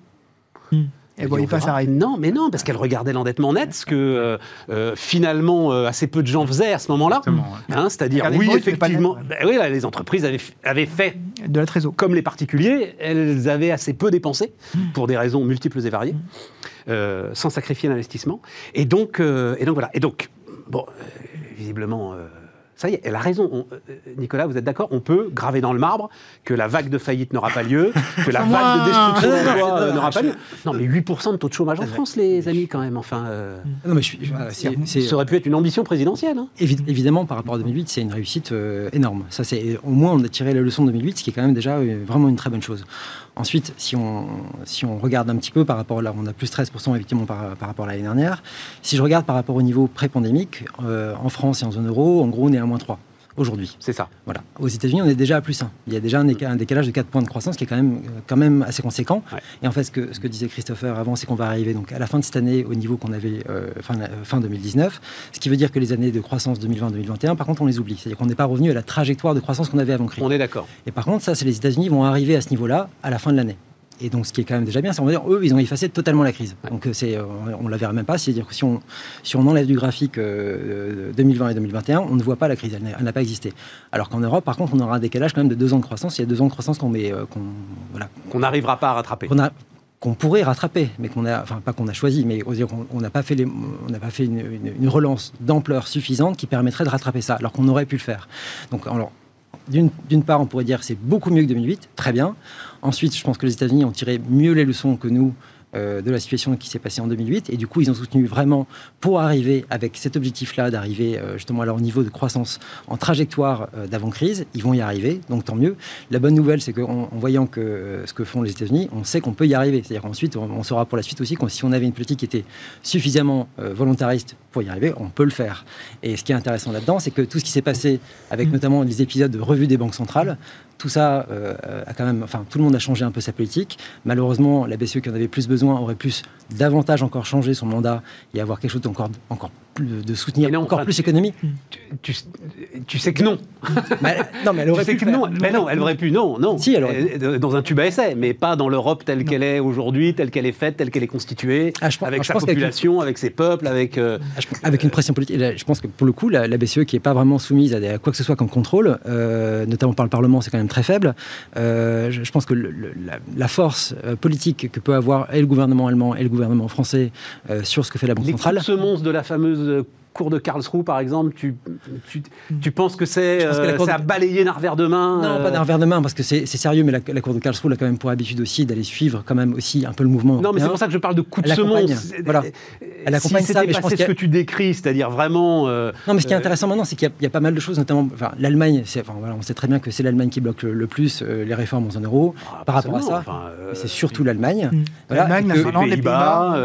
Hmm. Elle voyait pas ça Non, mais non, parce qu'elle regardait l'endettement net, ce que euh, finalement assez peu de gens faisaient à ce moment-là. Hein, c'est-à-dire, oui, effectivement, ben oui, les entreprises avaient, avaient, fait de la trésor. Comme les particuliers, elles avaient assez peu dépensé hmm. pour des raisons multiples et variées, hmm. sans sacrifier l'investissement. Et donc, et donc voilà. Et donc, bon, visiblement Ça y est, elle a raison. Euh, Nicolas, vous êtes d'accord On peut graver dans le marbre que la vague de faillite n'aura pas lieu, que la vague de destruction d'emplois n'aura pas lieu. Non, mais 8% de taux de chômage en France, les amis, quand même. Enfin, euh, non, mais je ça aurait pu être une ambition présidentielle. Hein. évidemment, par rapport à 2008, c'est une réussite euh, énorme. Ça, c'est au moins on a tiré la leçon de 2008, ce qui est quand même déjà vraiment une très bonne chose. Ensuite, si on, regarde un petit peu par rapport là, on a plus 13% effectivement par, par rapport à l'année dernière. Si je regarde par rapport au niveau pré-pandémique, en France et en zone euro, en gros, on est à moins 3 aujourd'hui. C'est ça. Voilà. Aux États-Unis, on est déjà à plus 1. Il y a déjà un, décalage de 4 points de croissance qui est quand même, euh, quand même assez conséquent. Et en fait, ce que, ce que disait Christopher avant, c'est qu'on va arriver donc à la fin de cette année au niveau qu'on avait euh, fin, fin 2019, ce qui veut dire que les années de croissance 2020-2021, par contre, on les oublie. C'est-à-dire qu'on n'est pas revenu à la trajectoire de croissance qu'on avait avant crise. On est d'accord. Et par contre, ça, c'est les États-Unis vont arriver à ce niveau-là à la fin de l'année. Et donc, ce qui est quand même déjà bien, c'est qu'on va dire, eux, ils ont effacé totalement la crise. Donc, euh, c'est, euh, on ne la verra même pas. C'est-à-dire que si on, si on enlève du graphique 2020 euh, et 2021, on ne voit pas la crise. Elle n'a pas existé. Alors qu'en Europe, par contre, on aura un décalage quand même de deux ans de croissance. Il y a deux ans de croissance qu'on met, qu'on, voilà, qu'on n'arrivera pas à rattraper. Qu'on, a, qu'on pourrait rattraper, mais qu'on a, enfin pas qu'on a choisi, mais on n'a pas fait, les, on n'a pas fait une, une, relance d'ampleur suffisante qui permettrait de rattraper ça, alors qu'on aurait pu le faire. Donc, alors, d'une, part, on pourrait dire que c'est beaucoup mieux que 2008, très bien. Ensuite, je pense que les États-Unis ont tiré mieux les leçons que nous euh, de la situation qui s'est passée en 2008. Et du coup, ils ont soutenu vraiment pour arriver avec cet objectif-là, d'arriver euh, justement à leur niveau de croissance en trajectoire euh, d'avant-crise. Ils vont y arriver, donc tant mieux. La bonne nouvelle, c'est qu'en voyant ce que font les États-Unis, on sait qu'on peut y arriver. C'est-à-dire qu'ensuite, on, saura pour la suite aussi que si on avait une politique qui était suffisamment volontariste pour y arriver, on peut le faire. Et ce qui est intéressant là-dedans, c'est que tout ce qui s'est passé avec mmh. notamment les épisodes de revue des banques centrales, tout ça euh, a quand même, enfin, tout le monde a changé un peu sa politique. Malheureusement, la BCE qui en avait plus besoin aurait plus davantage encore changé son mandat et avoir quelque chose d'encore encore de soutenir encore plus l'économie. Tu, tu, sais que non. non, mais elle aurait pu. Que non. Mais non, elle aurait pu. Non, non. Si, elle aurait pu. Dans un tube à essai, mais pas dans l'Europe telle qu'elle est aujourd'hui, telle qu'elle est faite, telle qu'elle est constituée, ah, avec sa population, avec ses peuples, avec. Euh, ah, avec une pression politique. Je pense que pour le coup, la, BCE qui n'est pas vraiment soumise à, quoi que ce soit comme contrôle, euh, notamment par le Parlement, c'est quand même très faible. Euh, je, pense que la, force politique que peut avoir et le gouvernement allemand et le gouvernement français sur ce que fait la Banque centrale. Ce monstre de la fameuse cours de Karlsruhe, par exemple, tu, tu, tu penses que c'est euh, à balayer d'un revers de main Non, pas d'un revers de main, parce que c'est sérieux, mais la, cour de Karlsruhe a quand même pour habitude aussi d'aller suivre quand même aussi un peu le mouvement. Non, mais c'est pour ça que je parle de coup de semonce. Voilà. Elle accompagne si ça, mais je pense ce que tu décris, c'est-à-dire vraiment... Euh, non, mais ce qui est euh, intéressant maintenant, c'est qu'il y, a pas mal de choses, notamment enfin, l'Allemagne, enfin, voilà, on sait très bien que c'est l'Allemagne qui bloque le, plus les réformes en zone euro. Ah, par rapport à ça, c'est surtout l'Allemagne. Mm. L'Allemagne, la Finlande, les Pays-Bas...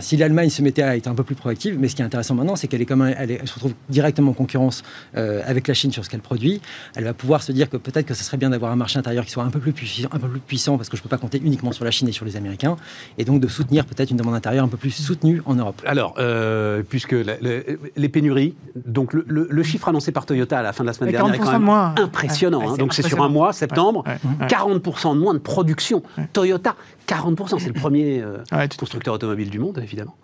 Si l'Allemagne se mettait à être un peu plus proactive, mais ce qui est intéressant maintenant, c'est qu'elle est comme elle, se retrouve directement en concurrence euh, avec la Chine sur ce qu'elle produit, elle va pouvoir se dire que peut-être que ce serait bien d'avoir un marché intérieur qui soit un peu plus puissant, un peu plus puissant parce que je ne peux pas compter uniquement sur la Chine et sur les Américains, et donc de soutenir peut-être une demande intérieure un peu plus soutenue en Europe. Alors, euh, puisque les pénuries, donc le, chiffre annoncé par Toyota à la fin de la semaine dernière est quand même impressionnant. Hein. donc c'est sur un mois, septembre, 40% de moins de production. Toyota, 40%, c'est le premier euh, constructeur automobile du monde, évidemment.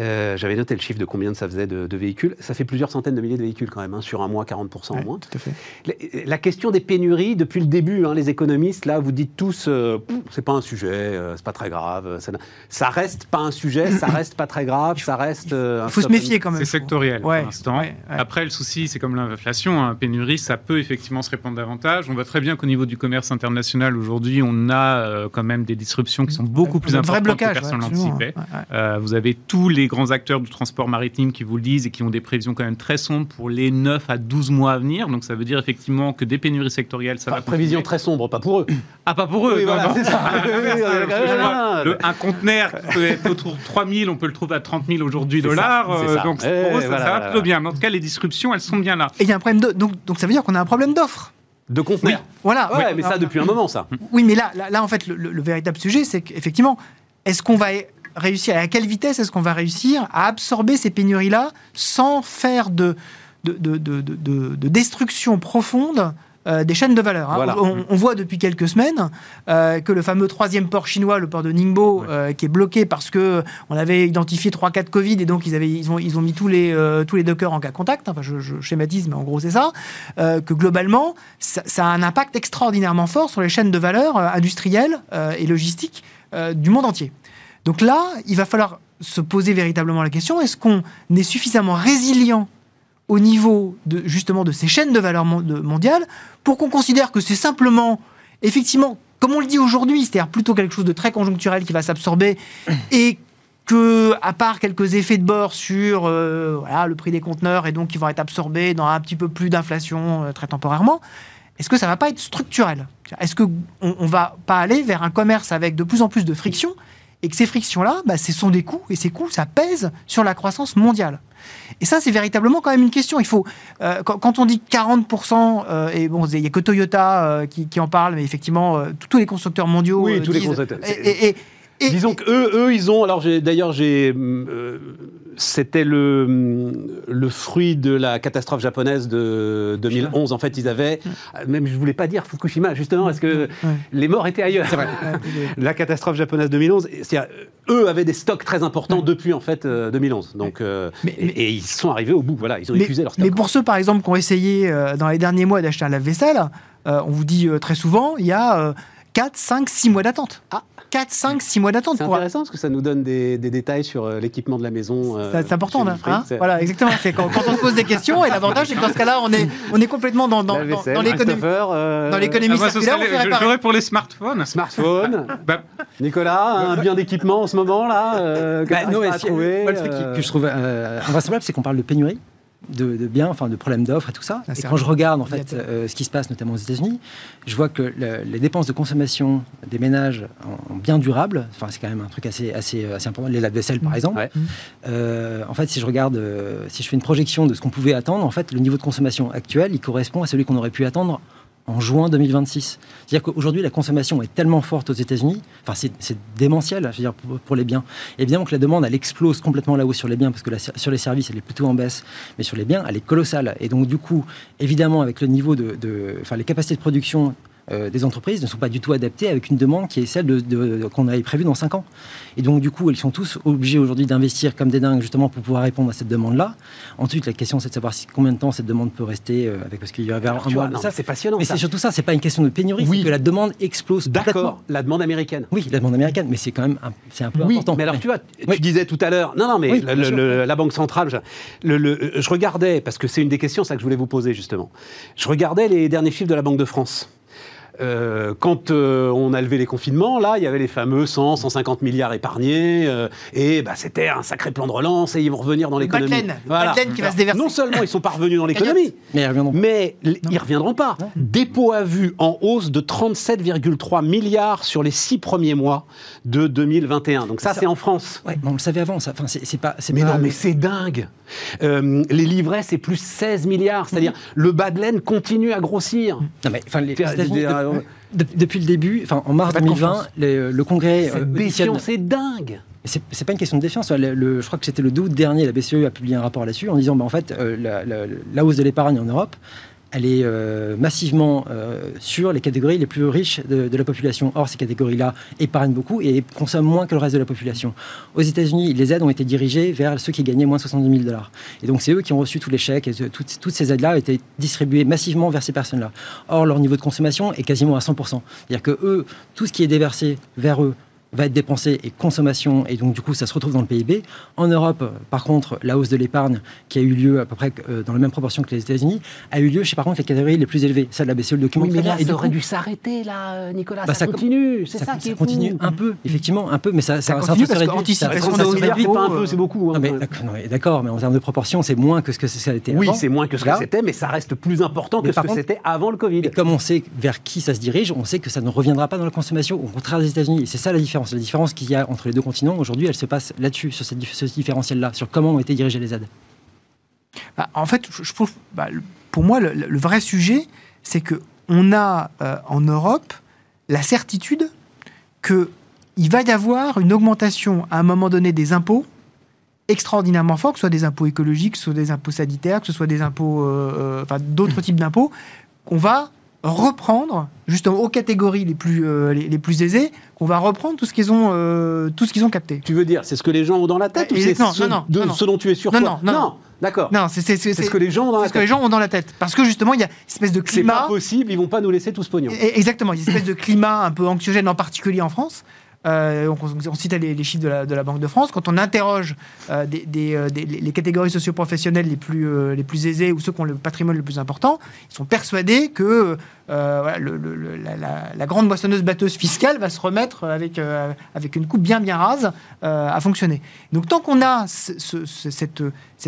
Euh, j'avais noté le chiffre de combien ça faisait de, véhicules. Ça fait plusieurs centaines de milliers de véhicules quand même, hein, sur un mois, 40% en moins. Tout à fait. La, question des pénuries, depuis le début, hein, les économistes, là, vous dites tous, euh, c'est pas un sujet, euh, c'est pas très grave. Ça, ça, reste pas un sujet, ça reste pas très grave, ça reste. Il faut se méfier quand même. C'est sectoriel pour l'instant. Après, le souci, c'est comme l'inflation, hein, pénurie, ça peut effectivement se répandre davantage. On voit très bien qu'au niveau du commerce international, aujourd'hui, on a quand même des disruptions qui sont beaucoup plus importantes que personne n'anticipait. vous avez tous les grands acteurs du transport maritime qui vous le disent et qui ont des prévisions quand même très sombres pour les 9 à 12 mois à venir. Donc ça veut dire effectivement que des pénuries sectorielles, ça va va Prévision très sombre, pas pour eux. Ah, pas pour eux Un conteneur qui peut être autour de 3 000, on peut le trouver à 30 000 aujourd'hui dollars. Euh, donc pour eux, ça, va plutôt bien. Mais en tout cas, les disruptions, elles sont bien là. Et il y a un problème de... donc, donc ça veut dire qu'on a un problème d'offre de conteneurs. Voilà. Ouais, mais ça depuis un moment, ça. Oui, mais là, là, en fait, le, le véritable sujet, c'est qu'effectivement, est-ce qu'on va réussir, à quelle vitesse est-ce qu'on va réussir à absorber ces pénuries-là sans faire de, de, de, de destruction profonde euh, des chaînes de valeur. Hein. On, voit depuis quelques semaines euh, que le fameux troisième port chinois, le port de Ningbo, euh, qui est bloqué parce que on avait identifié 3 cas de Covid et donc ils, avaient, ils, ont, ils ont mis tous les, tous les dockers en cas contact. Enfin, je, schématise, mais en gros c'est ça. que globalement, ça, ça, a un impact extraordinairement fort sur les chaînes de valeur industrielles et logistiques du monde entier. Donc là, il va falloir se poser véritablement la question est-ce qu'on est suffisamment résilient au niveau de, justement de ces chaînes de valeur mondiales pour qu'on considère que c'est simplement, effectivement, comme on le dit aujourd'hui, c'est-à-dire plutôt quelque chose de très conjoncturel qui va s'absorber et que, à part quelques effets de bord sur euh, le prix des conteneurs et donc qui vont être absorbés dans un petit peu plus d'inflation euh, très temporairement, est-ce que ça va pas être structurel? Est-ce qu'on ne va pas aller vers un commerce avec de plus en plus de frictions et que ces frictions-là, bah, ce sont des coûts et ces coûts, ça pèse sur la croissance mondiale? Et ça, c'est véritablement quand même une question. Il faut, euh, quand, on dit 40%, et bon, il n'y a que Toyota qui, en parle, mais effectivement, tous les constructeurs mondiaux. Oui, tous les constructeurs. et, Disons que eux, eux, ils ont. Alors, d'ailleurs, j'ai. Euh, c'était le, le fruit de la catastrophe japonaise de 2011. En fait, ils avaient. Même, je ne voulais pas dire Fukushima, justement, parce que les morts étaient ailleurs. Vrai. la catastrophe japonaise 2011. Eux avaient des stocks très importants depuis, en fait, 2011. Euh, Donc, euh, et, ils sont arrivés au bout. Voilà, ils ont épuisé leur stock. Mais pour ceux, par exemple, qui ont essayé dans les derniers mois d'acheter un lave-vaisselle, on vous dit très souvent, il y a 4, 5, 6 mois d'attente. Ah 4, 5, 6 mois d'attente. C'est intéressant parce que ça nous donne des, détails sur euh, l'équipement de la maison. Euh, c'est important, hein, hein Voilà, exactement. C'est quand, on se pose des questions, et l'avantage, c'est que dans ce cas-là, on est, on est complètement dans, dans, dans, l'économie. Euh... Dans l'économie ah, circulaire. J'aurais pour les smartphones. Smartphones. bah, Nicolas, un bien d'équipement en ce moment, là euh, bah, non, mais trouver, moi, le truc que je trouve invraisemblable, c'est qu'on parle de pénurie de, de biens, enfin de problèmes d'offres et tout ça. Ah, et quand je regarde en fait euh, ce qui se passe notamment aux États-Unis, je vois que les dépenses de consommation des ménages en, biens durables, enfin c'est quand même un truc assez assez, assez important, les lave-vaisselle par mmh. exemple. Euh, en fait, si je regarde, euh, si je fais une projection de ce qu'on pouvait attendre, en fait, le niveau de consommation actuel, il correspond à celui qu'on aurait pu attendre en juin 2026. C'est-à-dire qu'aujourd'hui, la consommation est tellement forte aux États-Unis, enfin, c'est démentiel je veux dire, pour, les biens. Évidemment que la demande, elle explose complètement là-haut sur les biens, parce que sur les services, elle est plutôt en baisse, mais sur les biens, elle est colossale. Et donc, du coup, évidemment, avec le niveau de enfin, les capacités de production euh, des entreprises ne sont pas du tout adaptées avec une demande qui est celle de, qu'on avait prévue dans 5 ans. Et donc, du coup, ils sont tous obligés aujourd'hui d'investir comme des dingues justement pour pouvoir répondre à cette demande-là. Ensuite, la question, c'est de savoir si, combien de temps cette demande peut rester euh, avec parce qu'il y avait un mois. ça, c'est passionnant. Mais c'est surtout ça, c'est pas une question de pénurie, oui. c'est que la demande explose. D'accord, la demande américaine. Oui, la demande américaine, mais c'est quand même un, c'est un peu oui, important. Mais alors, tu vois, tu disais tout à l'heure, non, non, mais la Banque centrale, je, je regardais, parce que c'est une des questions ça que je voulais vous poser justement, je regardais les derniers chiffres de la Banque de France. Euh, quand euh, on a levé les confinements, là, il y avait les fameux 100, 150 milliards épargnés, euh, et bah, c'était un sacré plan de relance, et ils vont revenir dans l'économie. Voilà. qui va se déverser. Non seulement ils sont pas revenus dans l'économie, mais ils reviendront, mais ils reviendront pas. Dépôt à vue en hausse de 37,3 milliards sur les six premiers mois de 2021. Donc ça, c'est en France. Ouais, on le savait avant. Ça. Enfin, c'est pas. Mais non, mais c'est dingue. les livrets, c'est plus 16 milliards. C'est-à-dire, le bas de laine continue à grossir. Non, mais enfin, les, depuis le début, enfin en mars 2020, le Congrès. Cette euh, défiance, c'est dingue c'est pas une question de défiance. Le, je crois que c'était le 2 août dernier, la BCE a publié un rapport là-dessus en disant bah, en fait, euh, la, hausse de l'épargne en Europe, elle est euh, massivement euh, sur les catégories les plus riches de, la population. Or, ces catégories-là épargnent beaucoup et consomment moins que le reste de la population. Aux États-Unis, les aides ont été dirigées vers ceux qui gagnaient moins de 70 000 dollars. Et donc, c'est eux qui ont reçu tous les chèques et toutes, toutes ces aides-là ont été distribuées massivement vers ces personnes-là. Or, leur niveau de consommation est quasiment à 100%. C'est-à-dire que eux, tout ce qui est déversé vers eux va être dépensé et consommation, et donc du coup ça se retrouve dans le PIB. En Europe, par contre, la hausse de l'épargne, qui a eu lieu à peu près euh, dans la même proportion que les États-Unis, a eu lieu chez par contre les catégories les plus élevées. Ça, de la BCE le document. Oui, mais là, ça aurait dû s'arrêter, là, Nicolas. Bah, ça, continue, c'est ça, qui est continue un peu, effectivement, un peu, mais ça, ça, ça, ça, réduit. Ça, réduit pas un peu, c'est beaucoup. Hein. D'accord, mais en termes de proportion, c'est moins que ce que ça a été Oui, c'est moins que ce que c'était, mais ça reste plus important que ce que c'était avant le Covid. Et comme on sait vers qui ça se dirige, on sait que ça ne reviendra pas dans la consommation, au contraire des États-Unis. Et c'est ça la différence. La différence qu'il y a entre les deux continents, aujourd'hui, elle se passe là-dessus, sur ce différentiel-là, sur comment ont été dirigées les aides. Bah, en fait, je trouve, bah, pour moi, le, vrai sujet, c'est que on a euh, en Europe la certitude qu'il va y avoir une augmentation à un moment donné des impôts extraordinairement fort, que ce soit des impôts écologiques, que ce soit des impôts sanitaires, que ce soit des impôts, euh, euh, enfin d'autres types d'impôts, qu'on va reprendre justement aux catégories les plus, euh, les, plus aisées, qu'on va reprendre tout ce qu'ils ont, euh, tout ce qu'ils ont capté. Tu veux dire, c'est ce que les gens ont dans la tête ou c'est ce, non, ce, dont tu es sûr Non, non, non. D'accord. Non, c'est ce que les gens ont dans la tête. que les gens ont dans la tête. Parce que justement, il y a une espèce de climat. C'est pas possible, ils vont pas nous laisser tout ce pognon. Exactement, il y a une espèce de climat un peu anxiogène, en particulier en France, euh, on, citait les, chiffres de la, Banque de France, quand on interroge euh, euh, les catégories socioprofessionnelles les plus, les plus aisées ou ceux qui ont le patrimoine le plus important, ils sont persuadés que la, grande moissonneuse-batteuse fiscale va se remettre avec, avec une coupe bien bien rase à fonctionner. Donc tant qu'on a cet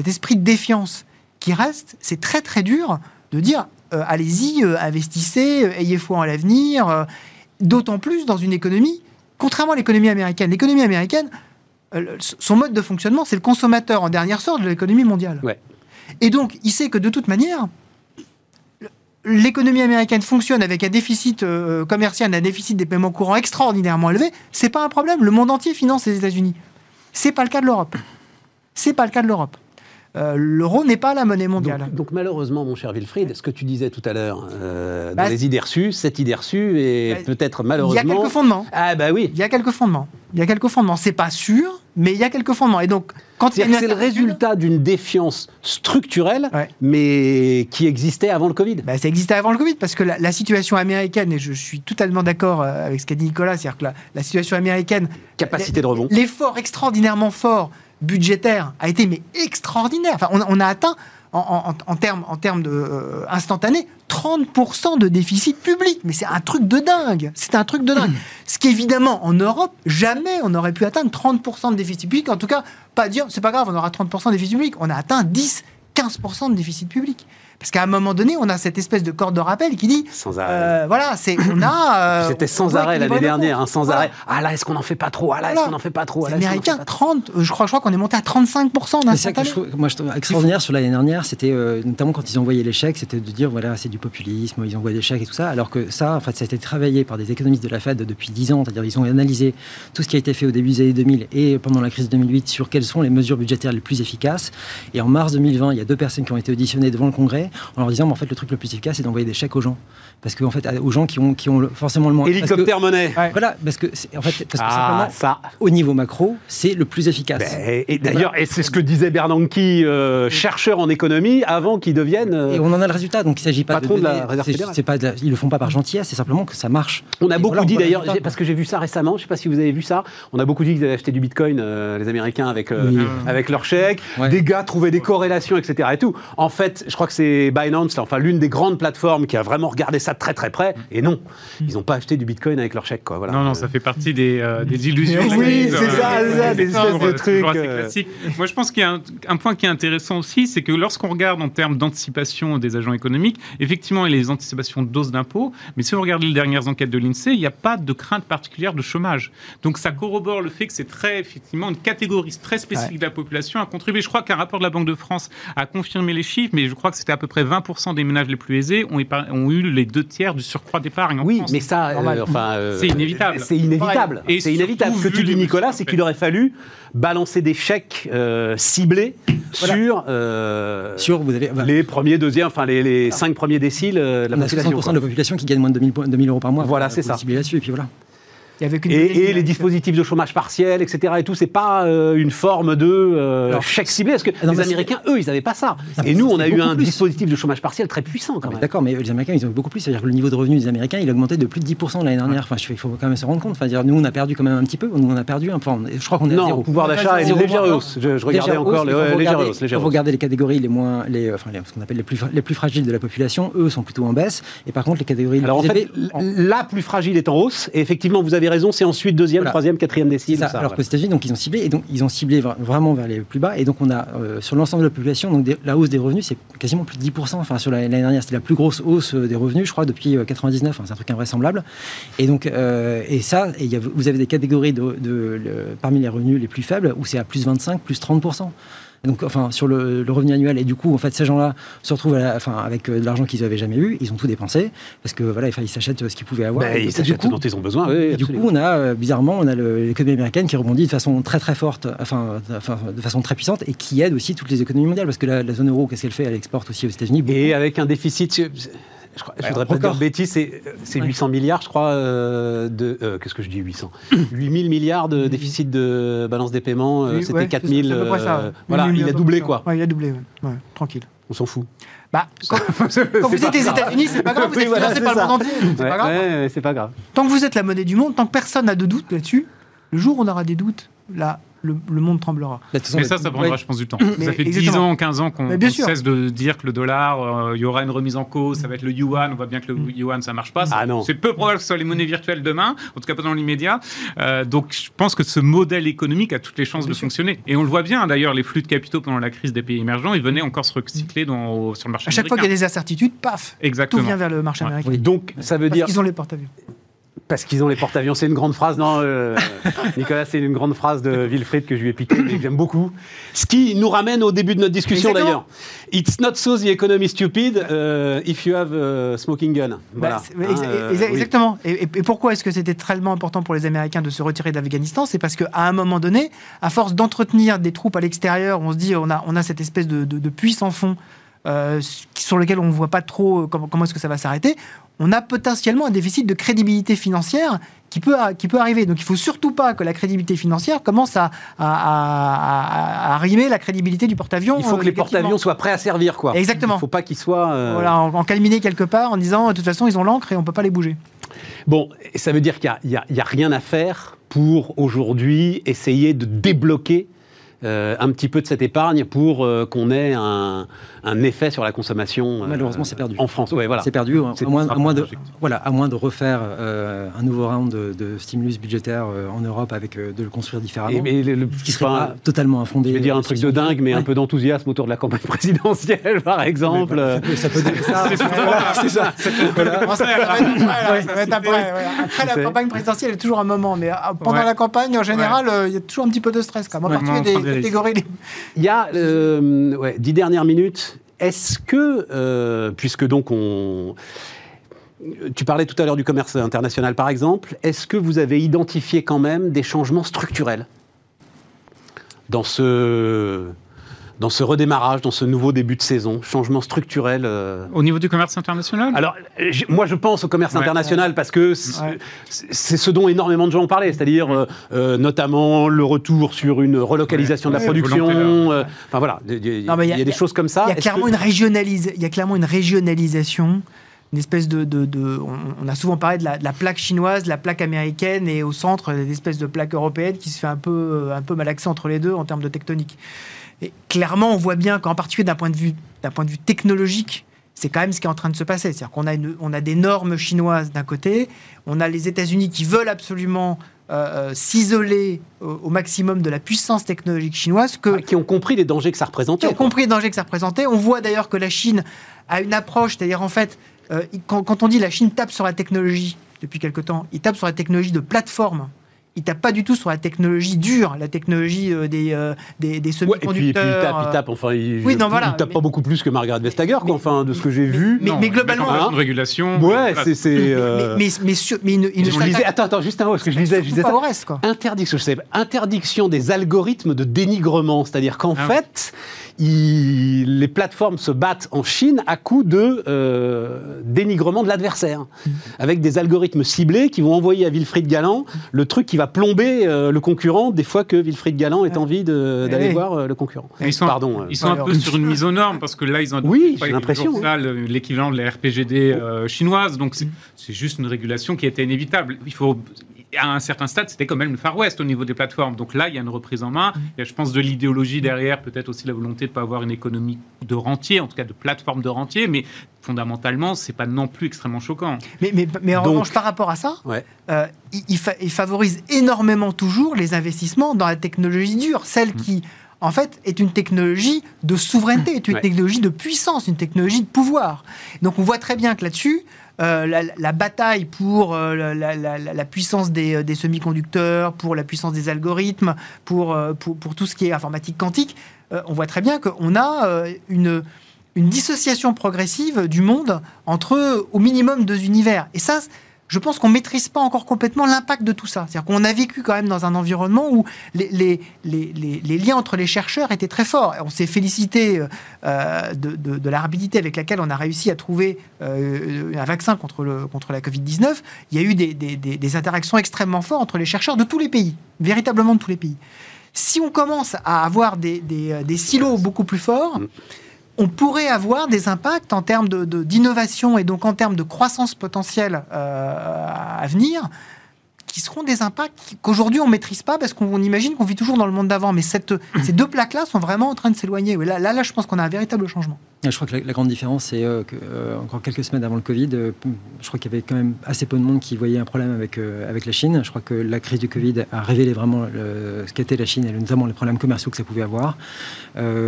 esprit de défiance qui reste, c'est très très dur de dire allez-y, investissez, ayez foi en l'avenir, d'autant plus dans une économie contrairement à l'économie américaine, l'économie américaine, euh, son mode de fonctionnement, c'est le consommateur en dernière sorte de l'économie mondiale. Et donc, il sait que de toute manière, l'économie américaine fonctionne avec un déficit euh, commercial, un déficit des paiements courants extraordinairement élevé. C'est pas un problème. Le monde entier finance les États-Unis. C'est pas le cas de l'Europe. C'est pas le cas de l'Europe. Euh, l'euro n'est pas la monnaie mondiale. Donc, malheureusement, mon cher Wilfried, ce que tu disais tout à l'heure, euh, dans bah, les idées reçues, cette idée reçue est bah, peut-être malheureusement... Il y a quelques fondements. Ah bah oui. Il y a quelques fondements. Il y a quelques fondements. C'est pas sûr, mais il y a quelques fondements. Et donc, quand c'est le résultat d'une défiance structurelle, mais qui existait avant le Covid. Bah, ça existait avant le Covid parce que la, situation américaine, et je, suis totalement d'accord euh, avec ce qu'a dit Nicolas, c'est-à-dire que la, situation américaine, capacité de rebond, l'effort extraordinairement fort budgétaire a été mais extraordinaire. Enfin, on, a atteint en, termes, en termes de euh, instantanés 30% de déficit public. Mais c'est un truc de dingue. C'est un truc de dingue. Ce qui évidemment en Europe, jamais on n'aurait pu atteindre 30% de déficit public. En tout cas, pas dire c'est pas grave, on aura 30% de déficit public. On a atteint 10, 15% de déficit public. Parce qu'à un moment donné, on a cette espèce de corde de rappel qui dit. Sans arrêt. Euh, voilà, c'est. On a. Euh, C'était sans arrêt l'année dernière, hein, sans arrêt. Ah là, est-ce qu'on n'en fait pas trop? Ah là, est-ce qu'on n'en fait pas trop? Les Américains, 30, je crois, je crois qu'on est monté à 35% d'un C'est ça que je trouve, moi, je trouve extraordinaire sur l'année dernière, c'était euh, notamment quand ils envoyaient les chèques, c'était de dire, voilà, c'est du populisme, ils envoient des chèques et tout ça, alors que ça, en fait, ça a été travaillé par des économistes de la Fed depuis 10 ans, c'est-à-dire ils ont analysé tout ce qui a été fait au début des années 2000 et pendant la crise de 2008 sur quelles sont les mesures budgétaires les plus efficaces. Et en mars 2020, il y a deux personnes qui ont été auditionnées devant le Congrès en leur disant, en fait, le truc le plus efficace, c'est d'envoyer des chèques aux gens. Parce qu'en en fait, aux gens qui ont, qui ont forcément le moins. Hélicoptère monnaie. Voilà, parce que, en fait, parce que ah, ça. au niveau macro, c'est le plus efficace. Ben, et, d'ailleurs, et c'est ce que disait Bernanke, euh, chercheur en économie, avant qu'il devienne. Euh, et on en a le résultat, donc il ne s'agit pas de. de la réserve pas Ils le font pas par gentillesse, c'est simplement que ça marche. On a beaucoup dit d'ailleurs, parce que j'ai vu ça récemment, je ne sais pas si vous avez vu ça, on a beaucoup dit qu'ils avaient acheté du bitcoin, euh, les Américains, avec, avec leurs chèques. Des gars trouvaient des corrélations, etc. Et tout. En fait, je crois que c'est Binance, enfin l'une des grandes plateformes qui a vraiment regardé ça de très très près. Et non, ils n'ont pas acheté du bitcoin avec leur chèque. Quoi. Voilà. Non, non, ça fait partie des, euh, des illusions. oui, c'est ça, euh, des espèces de trucs. Euh. Moi, je pense qu'il y a un, point qui est intéressant aussi, c'est que lorsqu'on regarde en termes d'anticipation des agents économiques, effectivement, il y a les anticipations de doses d'impôts, mais si vous regardez les dernières enquêtes de l'INSEE, il n'y a pas de crainte particulière de chômage. Donc ça corrobore le fait que c'est très, effectivement, une catégorie très spécifique de la population à contribuer. Je crois qu'un rapport de la Banque de France a confirmé les chiffres, mais je crois que c'était à peu près 20% des ménages les plus aisés ont, ont eu les deux tiers du surcroît d'épargne. Oui, mais ça, euh, enfin, euh, c'est inévitable. C'est inévitable. C'est inévitable. Ce que tu dis, Nicolas, c'est qu'il aurait fallu balancer des chèques euh, ciblés sur, sur vous avez, les premiers, deuxièmes, enfin les, les cinq premiers déciles de la population. 60% de la population qui gagne moins de 2000, 2000 euros par mois. Voilà, c'est ça. là-dessus, et puis voilà. Et, les dispositifs de chômage partiel, etc. Et tout, c'est pas euh, une forme de euh, chèque ciblé, parce que les Américains, eux, ils n'avaient pas ça. et nous, on a eu un dispositif de chômage partiel très puissant, quand même. D'accord, mais les Américains, ils ont eu beaucoup plus. C'est-à-dire que le niveau de revenu des Américains, il a augmenté de plus de 10% l'année dernière. Enfin, il faut quand même se rendre compte. Enfin, dire, nous, on a perdu quand même un petit peu. Nous, on a perdu. Enfin, je crois qu'on est non, le pouvoir d'achat est légère hausse. Je, regardais encore les hausses. Vous regardez les catégories les moins, les, enfin, ce qu'on appelle les plus, les plus fragiles de la population, eux sont plutôt en baisse. Et par contre, les catégories. Alors en fait, la plus fragile est en hausse. Et effectivement, vous avez raison, c'est ensuite deuxième, troisième, quatrième décile. Ça, alors qu'aux États-Unis, donc ils ont ciblé et donc ils ont ciblé vraiment vers les plus bas. Et donc on a euh, sur l'ensemble de la population, donc la hausse des revenus, c'est quasiment plus de 10%. Enfin sur l'année dernière, c'était la plus grosse hausse euh, des revenus, je crois, depuis 99. Euh, c'est un truc invraisemblable. Et donc et ça, et y a, vous avez des catégories de, de, parmi les revenus les plus faibles où c'est à plus 25, plus 30% donc, enfin, sur le, revenu annuel. Et du coup, en fait, ces gens-là se retrouvent enfin, avec euh, de l'argent qu'ils n'avaient jamais eu. Ils ont tout dépensé parce que voilà, ils s'achètent euh, ce qu'ils pouvaient avoir. Ben, ils s'achètent ce dont ils ont besoin. et du coup, on a euh, bizarrement, on a l'économie américaine qui rebondit de façon très très forte, enfin, de façon très puissante et qui aide aussi toutes les économies mondiales parce que la, zone euro, qu'est-ce qu'elle fait? Elle exporte aussi aux États-Unis. Et avec un déficit je, crois, je voudrais pas dire bêtise, c'est 800 milliards, je crois, euh, de. Euh, qu'est-ce que je dis 800 8000 milliards de déficit de balance des paiements, euh, c'était 4000. Euh, voilà, il a doublé quoi. Ouais, il a doublé, tranquille. On s'en fout. Bah, quand, vous êtes des États-Unis, c'est pas grave, vous êtes financé par le monde entier, c'est pas grave. c'est pas grave. Tant que vous êtes la monnaie du monde, tant que personne n'a de doute là-dessus, Le jour où on aura des doutes, là, le, monde tremblera. Mais ça, ça prendra, je pense, du temps. ça fait 10 ans, 15 ans qu'on cesse de dire que le dollar, euh, il y aura une remise en cause, ça va être le yuan, on voit bien que le mm. yuan, ça marche pas. Ah c'est peu probable que ce soit les monnaies virtuelles demain, en tout cas pas dans l'immédiat. Euh, donc je pense que ce modèle économique a toutes les chances de fonctionner. Et on le voit bien, d'ailleurs, les flux de capitaux pendant la crise des pays émergents, ils venaient encore se recycler dans, sur le marché À chaque fois qu'il y a des incertitudes, paf, Exactement. tout vient vers le marché américain. Donc ça veut dire... qu'ils ont les porte-avions. Parce qu'ils ont les porte-avions. C'est une grande phrase, non, euh, Nicolas, c'est une grande phrase de Wilfried que je lui ai piqué, mais que j'aime beaucoup. Ce qui nous ramène au début de notre discussion d'ailleurs. It's not so the economy stupid uh, if you have a smoking gun. Bah, voilà. Hein, euh, exactement. Et, pourquoi est-ce que c'était tellement important pour les Américains de se retirer d'Afghanistan C'est parce qu'à un moment donné, à force d'entretenir des troupes à l'extérieur, on se dit on a, on a cette espèce de, de, de puits sans fond. Euh, sur lequel on ne voit pas trop comment, comment est-ce que ça va s'arrêter on a potentiellement un déficit de crédibilité financière qui peut, qui peut arriver. Donc il ne faut surtout pas que la crédibilité financière commence à, à, arrimer la crédibilité du porte-avions. Il faut que les porte-avions soient prêts à servir, quoi. Exactement. Il ne faut pas qu'ils soient... Euh, voilà, en, calminé quelque part en disant, de toute façon, ils ont l'encre et on ne peut pas les bouger. Bon, ça veut dire qu'il n'y a, a, rien à faire pour aujourd'hui essayer de débloquer euh, un petit peu de cette épargne pour euh, qu'on ait un, effet sur la consommation. Euh, Malheureusement, c'est perdu. En France, ouais, voilà. C'est perdu. À, moins, à, moins, de, voilà, à moins de refaire un nouveau round de, stimulus budgétaire en Europe avec de le construire différemment. mais le, ce qui serait pas totalement infondé. Je vais dire un truc de dingue, mais un peu d'enthousiasme autour de la campagne présidentielle, par exemple. ça, peut, dire ça. C'est ça. Ça après. La campagne présidentielle, il y a toujours un moment, mais pendant la campagne, en général, il y a toujours un petit peu de stress. Quand même. Il y a euh, dix dernières minutes. Est-ce que, euh, puisque donc on. Tu parlais tout à l'heure du commerce international, par exemple. Est-ce que vous avez identifié quand même des changements structurels dans ce dans ce redémarrage, dans ce nouveau début de saison Changement structurel euh Au niveau du commerce international Alors, moi, je pense au commerce international parce que c'est ce dont énormément de gens ont parlé, c'est-à-dire euh, euh, notamment le retour sur une relocalisation de la production. enfin voilà, il y, a, des choses comme ça. Il y a clairement, une, il y a clairement une régionalisation une espèce de, de, on, a souvent parlé de la, plaque chinoise, de la plaque américaine, et au centre, une espèce de plaque européenne qui se fait un peu, un peu malaxer entre les deux en termes de tectonique. Et clairement, on voit bien qu'en particulier d'un point de vue, d'un point de vue technologique, c'est quand même ce qui est en train de se passer. C'est-à-dire qu'on a, on a des normes chinoises d'un côté, on a les États-Unis qui veulent absolument euh, euh, s'isoler au, maximum de la puissance technologique chinoise. Que, qui ont compris les dangers que ça représentait. Qui ont compris les dangers que ça représentait. On voit d'ailleurs que la Chine a une approche, c'est-à-dire en fait, euh, quand, quand, on dit la Chine tape sur la technologie depuis quelque temps, il tape sur la technologie de plateforme il tape pas du tout sur la technologie dure, la technologie euh, des, euh, des, des semi-conducteurs. et puis, il tape, il tape, enfin, il, oui, non, voilà, tape pas beaucoup plus que Margaret Vestager, quoi, enfin, de ce que j'ai vu. Mais, mais globalement, hein, une régulation. Ouais, c'est. Euh... Mais, mais, mais, mais, il, lisais, attends, attends, juste un mot, parce que je lisais, je disais ça. Reste, quoi. Interdiction, je sais, interdiction des algorithmes de dénigrement, c'est-à-dire qu'en ah fait les plateformes se battent en Chine à coup de euh, dénigrement de l'adversaire, mm. avec des algorithmes ciblés qui vont envoyer à Wilfried Galland le truc qui va plomber euh, le concurrent des fois que Wilfried Galland ait envie d'aller voir euh, le concurrent. Ils sont, Pardon, ils sont un peu sur une mise aux normes parce que là, ils ont oui, j'ai l'impression l'équivalent de la RPGD chinoise, donc c'est juste une régulation qui était inévitable. Il faut à un certain stade, c'était quand même le Far West au niveau des plateformes. Donc là, il y a une reprise en main. Il y a, je pense, de l'idéologie derrière, peut-être aussi la volonté de ne pas avoir une économie de rentier, en tout cas de plateforme de rentier, mais fondamentalement, c'est pas non plus extrêmement choquant. Mais, mais, mais en revanche, par rapport à ça, euh, il, favorise énormément toujours les investissements dans la technologie dure, celle mm. qui en fait, est une technologie de souveraineté, est une technologie de puissance, une technologie de pouvoir. Donc on voit très bien que là-dessus, euh, la, bataille pour euh, la, puissance des, des semi-conducteurs, pour la puissance des algorithmes, euh, pour, tout ce qui est informatique quantique, on voit très bien qu'on a une, une dissociation progressive du monde entre au minimum deux univers. Et ça, je pense qu'on ne maîtrise pas encore complètement l'impact de tout ça. C'est-à-dire qu'on a vécu quand même dans un environnement où les, liens entre les chercheurs étaient très forts. On s'est félicité euh, de, la rapidité avec laquelle on a réussi à trouver euh, un vaccin contre, la Covid-19. Il y a eu des, interactions extrêmement fortes entre les chercheurs de tous les pays, véritablement de tous les pays. Si on commence à avoir des, silos beaucoup plus forts, on pourrait avoir des impacts en termes d'innovation et donc en termes de croissance potentielle euh, à venir qui seront des impacts qu'aujourd'hui on maîtrise pas parce qu'on imagine qu'on vit toujours dans le monde d'avant. Mais ces deux plaques-là sont vraiment en train de s'éloigner. Là, je pense qu'on a un véritable changement. Je crois que la, grande différence, c'est euh, que euh, encore quelques semaines avant le Covid, euh, je crois qu'il y avait quand même assez peu de monde qui voyait un problème avec, avec la Chine. Je crois que la crise du Covid a révélé vraiment ce qu'était la Chine et notamment les problèmes commerciaux que ça pouvait avoir.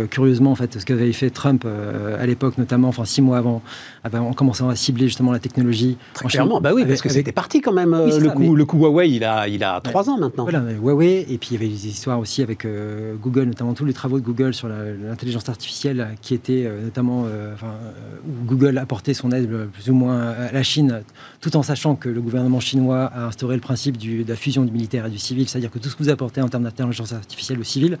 curieusement, en fait, ce qu'avait fait Trump à l'époque, notamment, enfin six mois avant, en commençant à cibler justement la technologie. Très clairement, bah oui, parce que c'était parti quand même. le, coup, le coup Huawei, il a, il a trois ans maintenant. Voilà, Huawei, et puis il y avait des histoires aussi avec Google, notamment tous les travaux de Google sur l'intelligence artificielle qui étaient notamment euh, où Google a porté son aide plus ou moins à la Chine, tout en sachant que le gouvernement chinois a instauré le principe de la fusion du militaire et du civil, c'est-à-dire que tout ce que vous apportez en termes d'intelligence artificielle au civil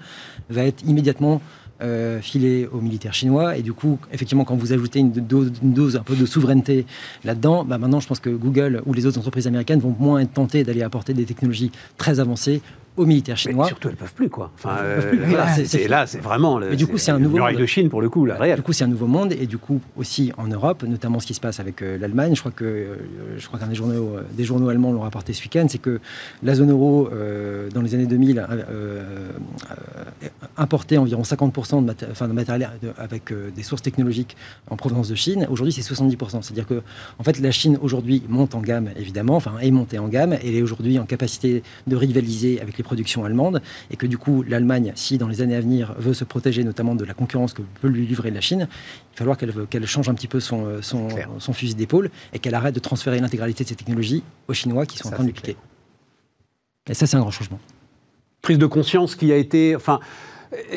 va être immédiatement euh, filé aux militaires chinois. Et du coup, effectivement, quand vous ajoutez une dose, une dose un peu de souveraineté là-dedans, bah maintenant, je pense que Google ou les autres entreprises américaines vont moins être tentées d'aller apporter des technologies très avancées aux militaires chinois. Mais surtout, elles peuvent plus quoi. Enfin, euh, là, c'est vraiment. Le, mais du coup, c'est un nouveau. Muraille de Chine pour le coup, la réelle. Du coup, c'est un nouveau monde et du coup aussi en Europe, notamment ce qui se passe avec euh, l'Allemagne. Je crois que euh, je crois qu'un des journaux, des journaux allemands l'ont rapporté ce week-end, c'est que la zone euro dans les années 2000 importait environ 50% de, enfin, de matériel avec des sources technologiques en provenance de Chine. Aujourd'hui, c'est 70%. C'est-à-dire que en fait, la Chine aujourd'hui monte en gamme évidemment, enfin est montée en gamme. Elle est aujourd'hui en capacité de rivaliser avec les production allemande, et que du coup, l'Allemagne, si dans les années à venir veut se protéger notamment de la concurrence que peut lui livrer la Chine, il va falloir qu'elle change un petit peu son, euh, son, son fusil d'épaule et qu'elle arrête de transférer l'intégralité de ces technologies aux Chinois qui sont en train de dupliquer. Et ça, c'est un grand changement. Prise de conscience qui a été. Enfin,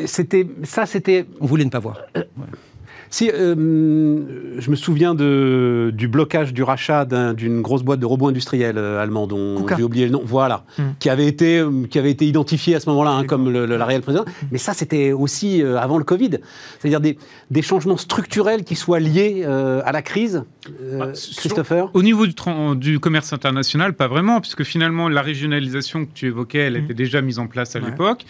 c'était. Ça, c'était. On voulait ne pas voir. Euh, si, euh, je me souviens de, du blocage du rachat d'une grosse boîte de robots industriels euh, allemands dont j'ai oublié le nom, voilà, hmm. qui, avait été, euh, qui avait été identifié à ce moment-là hein, comme le, la réelle présidente. Hmm. Mais ça, c'était aussi avant le Covid. C'est-à-dire des, des, changements structurels qui soient liés à la crise. Bah, Christopher Au niveau du, du, commerce international, pas vraiment, puisque finalement, la régionalisation que tu évoquais, elle hmm. était déjà mise en place à l'époque.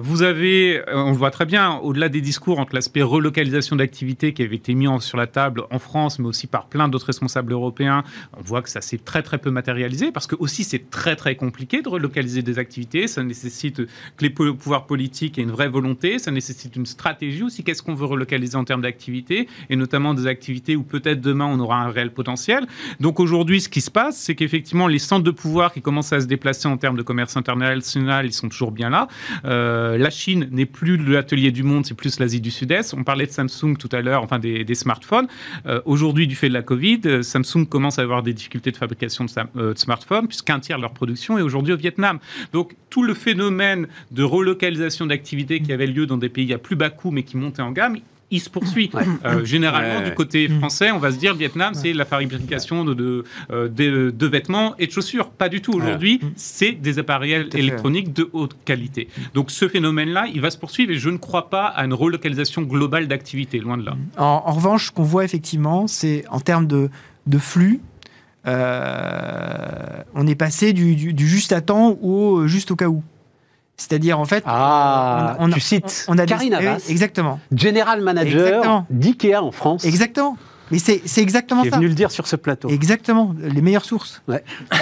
vous avez, on le voit très bien, au-delà des discours entre l'aspect relocalisation d'activités qui avait été mis sur la table en France, mais aussi par plein d'autres responsables européens. On voit que ça s'est très très peu matérialisé parce que aussi c'est très très compliqué de relocaliser des activités. Ça nécessite que les pouvoirs politiques aient une vraie volonté. Ça nécessite une stratégie aussi. Qu'est-ce qu'on veut relocaliser en termes d'activités? Et notamment des activités où peut-être demain on aura un réel potentiel. Donc aujourd'hui, ce qui se passe, c'est qu'effectivement les centres de pouvoir qui commencent à se déplacer en termes de commerce international, ils sont toujours bien là. Euh, la Chine n'est plus l'atelier du monde, c'est plus l'Asie du Sud-Est. On parlait de Samsung tout à enfin des, smartphones. Euh, aujourd'hui, du fait de la Covid, euh, Samsung commence à avoir des difficultés de fabrication de, euh, de smartphones, puisqu'un tiers de leur production est aujourd'hui au Vietnam. Donc tout le phénomène de relocalisation d'activités qui avait lieu dans des pays à plus bas coût, mais qui montaient en gamme, il se poursuit. Euh, généralement, du côté mm. français, on va se dire Vietnam, c'est la fabrication de, euh, de, vêtements et de chaussures. Pas du tout. Aujourd'hui, mm. c'est des appareils électroniques de haute qualité. Donc ce phénomène-là, il va se poursuivre et je ne crois pas à une relocalisation globale d'activité, loin de là. En, revanche, ce qu'on voit effectivement, c'est en termes de, de flux, euh, on est passé du, du, juste à temps au juste au cas où. C'est-à-dire, en fait. Ah, on, tu cites on, a Karine exactement. General Manager d'IKEA en France. Exactement. Mais c'est exactement ça. Qui est venu le dire sur ce plateau. Exactement, les meilleures sources.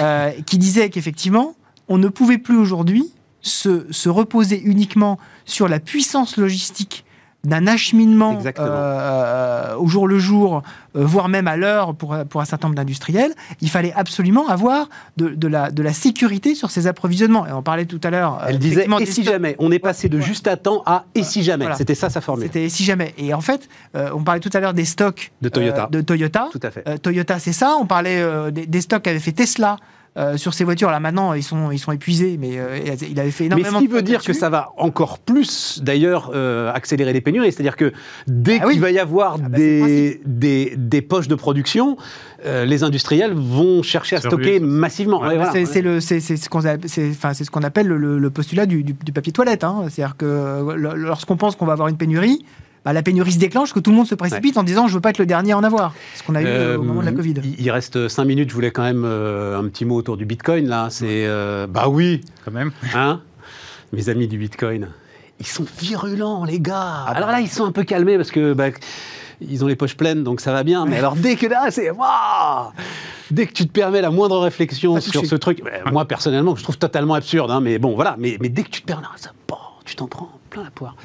Euh, qui disait qu'effectivement, on ne pouvait plus aujourd'hui se, se, reposer uniquement sur la puissance logistique d'un acheminement euh, euh, au jour le jour, euh, voire même à l'heure pour, pour un certain nombre d'industriels, il fallait absolument avoir de, de, la, de la sécurité sur ces approvisionnements. Et on parlait tout à l'heure. Elle disait et si jamais On est passé de juste à temps à et si jamais. C'était ça sa formule. C'était et si jamais. Et en fait, on parlait tout à l'heure des stocks de Toyota. de Toyota. Tout à fait. Toyota, c'est ça. On parlait des, des, stocks qu'avait fait Tesla euh, sur ces voitures. Là maintenant, ils sont, ils sont épuisés, mais euh, il avait fait énormément. Mais ce qui veut dire que ça va encore plus, d'ailleurs, euh, accélérer les pénuries. C'est-à-dire que dès ah qu'il va y avoir ah bah, des, des, des, poches de production, les industriels vont chercher à stocker massivement. C'est ce qu'on ce qu'on appelle le, postulat du, papier toilette. Hein. C'est-à-dire que lorsqu'on pense qu'on va avoir une pénurie, bah, la pénurie se déclenche, que tout le monde se précipite en disant je veux pas être le dernier à en avoir. Ce qu'on a eu euh, au moment de la Covid. Il reste 5 minutes, je voulais quand même euh, un petit mot autour du Bitcoin là. C'est euh, bah oui, quand même. Hein? Mes amis du Bitcoin, ils sont virulents les gars. Ah alors là, ils sont un peu calmés parce que bah, ils ont les poches pleines, donc ça va bien. Mais alors dès que là, c'est waouh dès que tu te permets la moindre réflexion sur ce truc, moi personnellement, je trouve totalement absurde, hein, mais bon, voilà, mais, mais dès que tu te permets ça, tu t'en prends plein la poire.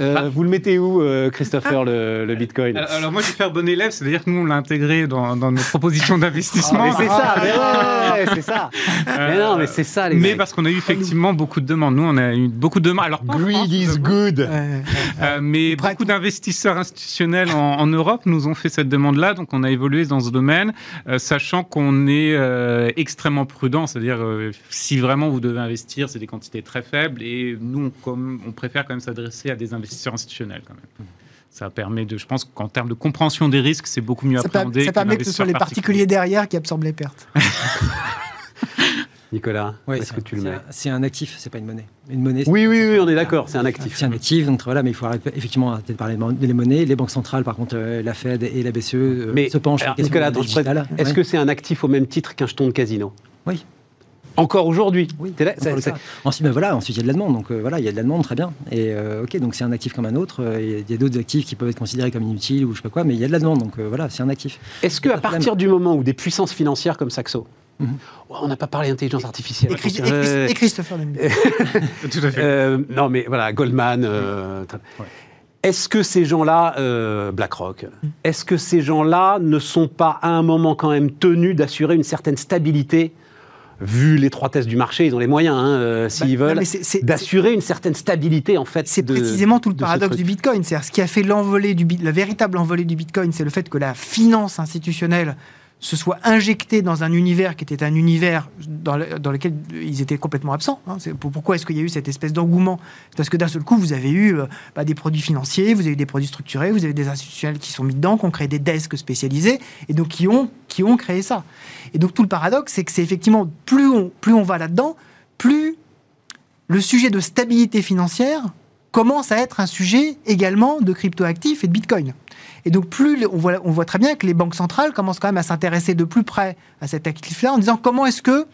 Euh, ah. Vous le mettez où, euh, Christopher, le, Bitcoin alors, moi, je vais faire bon élève, c'est-à-dire que nous, on l'a intégré dans, nos propositions d'investissement. c'est ça, mais c'est ça. mais non, mais c'est ça, les Mais parce qu'on a eu effectivement beaucoup de demandes. Nous, on a eu beaucoup de demandes. Alors, Greed is good. Euh, mais beaucoup d'investisseurs institutionnels en, Europe nous ont fait cette demande-là, donc on a évolué dans ce domaine, sachant qu'on est extrêmement prudent, c'est-à-dire si vraiment vous devez investir, c'est des quantités très faibles, et nous, comme on préfère quand même s'adresser à des investisseurs institutionnels quand même. Ça permet de, je pense qu'en termes de compréhension des risques, c'est beaucoup mieux appréhendé. Ça permet que ce soit les particuliers derrière qui absorbent les pertes. Nicolas, est-ce que tu le mets C'est un actif, c'est pas une monnaie. Une monnaie. Oui, oui, oui, on est d'accord, c'est un actif. C'est un actif, donc voilà, mais il faut effectivement arrêter de parler des monnaies. Les banques centrales, par contre, euh, la Fed et la BCE euh, mais, se penchent. sur Nicolas, est-ce que c'est un actif au même titre qu'un jeton de casino? Oui. Encore aujourd'hui. Oui. ensuite, ben voilà, ensuite il y a de la demande. Donc euh, voilà, il y a de la demande, très bien. Et euh, ok, donc c'est un actif comme un autre. Euh, il y a, d'autres actifs qui peuvent être considérés comme inutiles ou je sais pas quoi, mais il y a de la demande. Donc voilà, c'est un actif. Est-ce qu'à partir du moment où des puissances financières comme Saxo, mhm. on n'a pas parlé d'intelligence artificielle. Et, Christopher Tout à fait. non, mais voilà, Goldman. Est-ce que ces gens-là, BlackRock, mhm. est-ce que ces gens-là ne sont pas à un moment quand même tenus d'assurer une certaine stabilité vu l'étroitesse du marché, ils ont les moyens, hein, euh, s'ils bah, veulent, d'assurer une certaine stabilité en fait. C'est précisément tout le paradoxe du Bitcoin. C'est-à-dire ce qui a fait l'envolée du la véritable envolée du Bitcoin, c'est le fait que la finance institutionnelle se soit injecté dans un univers qui était un univers dans, lequel ils étaient complètement absents. Hein. pourquoi est-ce qu'il y a eu cette espèce d'engouement? Parce que d'un seul coup, vous avez eu euh, bah, des produits financiers, vous avez eu des produits structurés, vous avez des institutionnels qui sont mis dedans, qui ont créé des desks spécialisés, et donc qui ont, qui ont créé ça. Et donc tout le paradoxe, c'est que c'est effectivement, plus on, plus on va là-dedans, plus le sujet de stabilité financière commence à être un sujet également de cryptoactifs et de Bitcoin. Et donc, plus on voit, on voit très bien que les banques centrales commencent quand même à s'intéresser de plus près à cet actif-là en disant comment est-ce que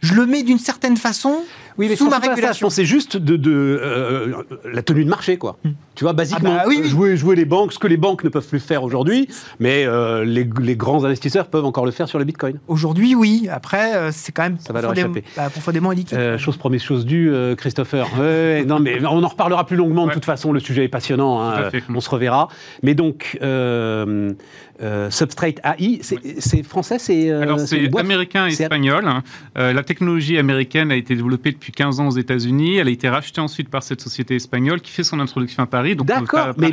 je le mets d'une certaine façon oui, mais sous ma régulation. C'est juste de, euh, la tenue de marché, quoi. Hmm. Tu vois, basiquement, ah bah Jouer, jouer les banques, ce que les banques ne peuvent plus faire aujourd'hui, mais euh, les, grands investisseurs peuvent encore le faire sur le Bitcoin. Aujourd'hui, oui. Après, euh, c'est quand même ça va leur échapper. Bah, profondément chose promise, chose due, Christopher. non, mais on en reparlera plus longuement. De toute façon, le sujet est passionnant. Hein, on se reverra. Mais donc. Substrate AI, c'est français, c'est alors c'est américain et espagnol. Hein. la technologie américaine a été développée depuis 15 ans aux États-Unis. Elle a été rachetée ensuite par cette société espagnole qui fait son introduction à Paris. Donc, D'accord. mais,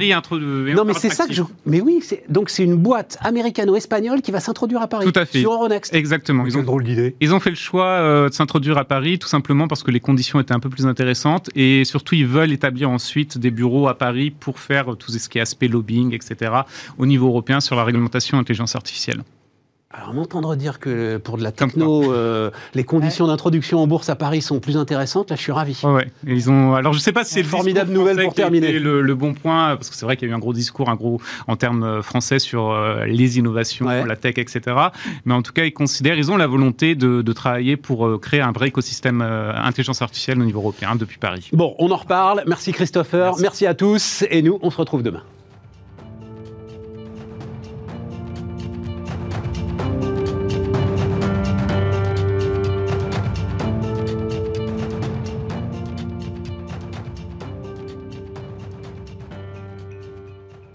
non, mais c'est ça que je. Mais oui, donc c'est une boîte américano-espagnole qui va s'introduire à Paris. Tout à fait. Sur Euronext. Exactement. Ils ont drôle d'idée. Ils ont fait le choix euh, de s'introduire à Paris tout simplement parce que les conditions étaient un peu plus intéressantes et surtout ils veulent établir ensuite des bureaux à Paris pour faire tout ce qui est aspect lobbying, etc. au niveau européen sur la réglementation intelligence artificielle. Alors, m'entendre dire que pour de la techno, euh, les conditions d'introduction en bourse à Paris sont plus intéressantes, là, je suis ravi. Ouais, Ils ont. Alors, je sais pas si c'est une formidable nouvelle pour terminer. Le, le, bon point, parce que c'est vrai qu'il y a eu un gros discours, un gros en termes euh, français sur euh, les innovations, la tech, etc. Mais en tout cas, ils considèrent, ils ont la volonté de, de travailler pour créer un vrai écosystème intelligence artificielle au niveau européen depuis Paris. Bon, on en reparle. Merci Christopher, merci à tous, et nous, on se retrouve demain.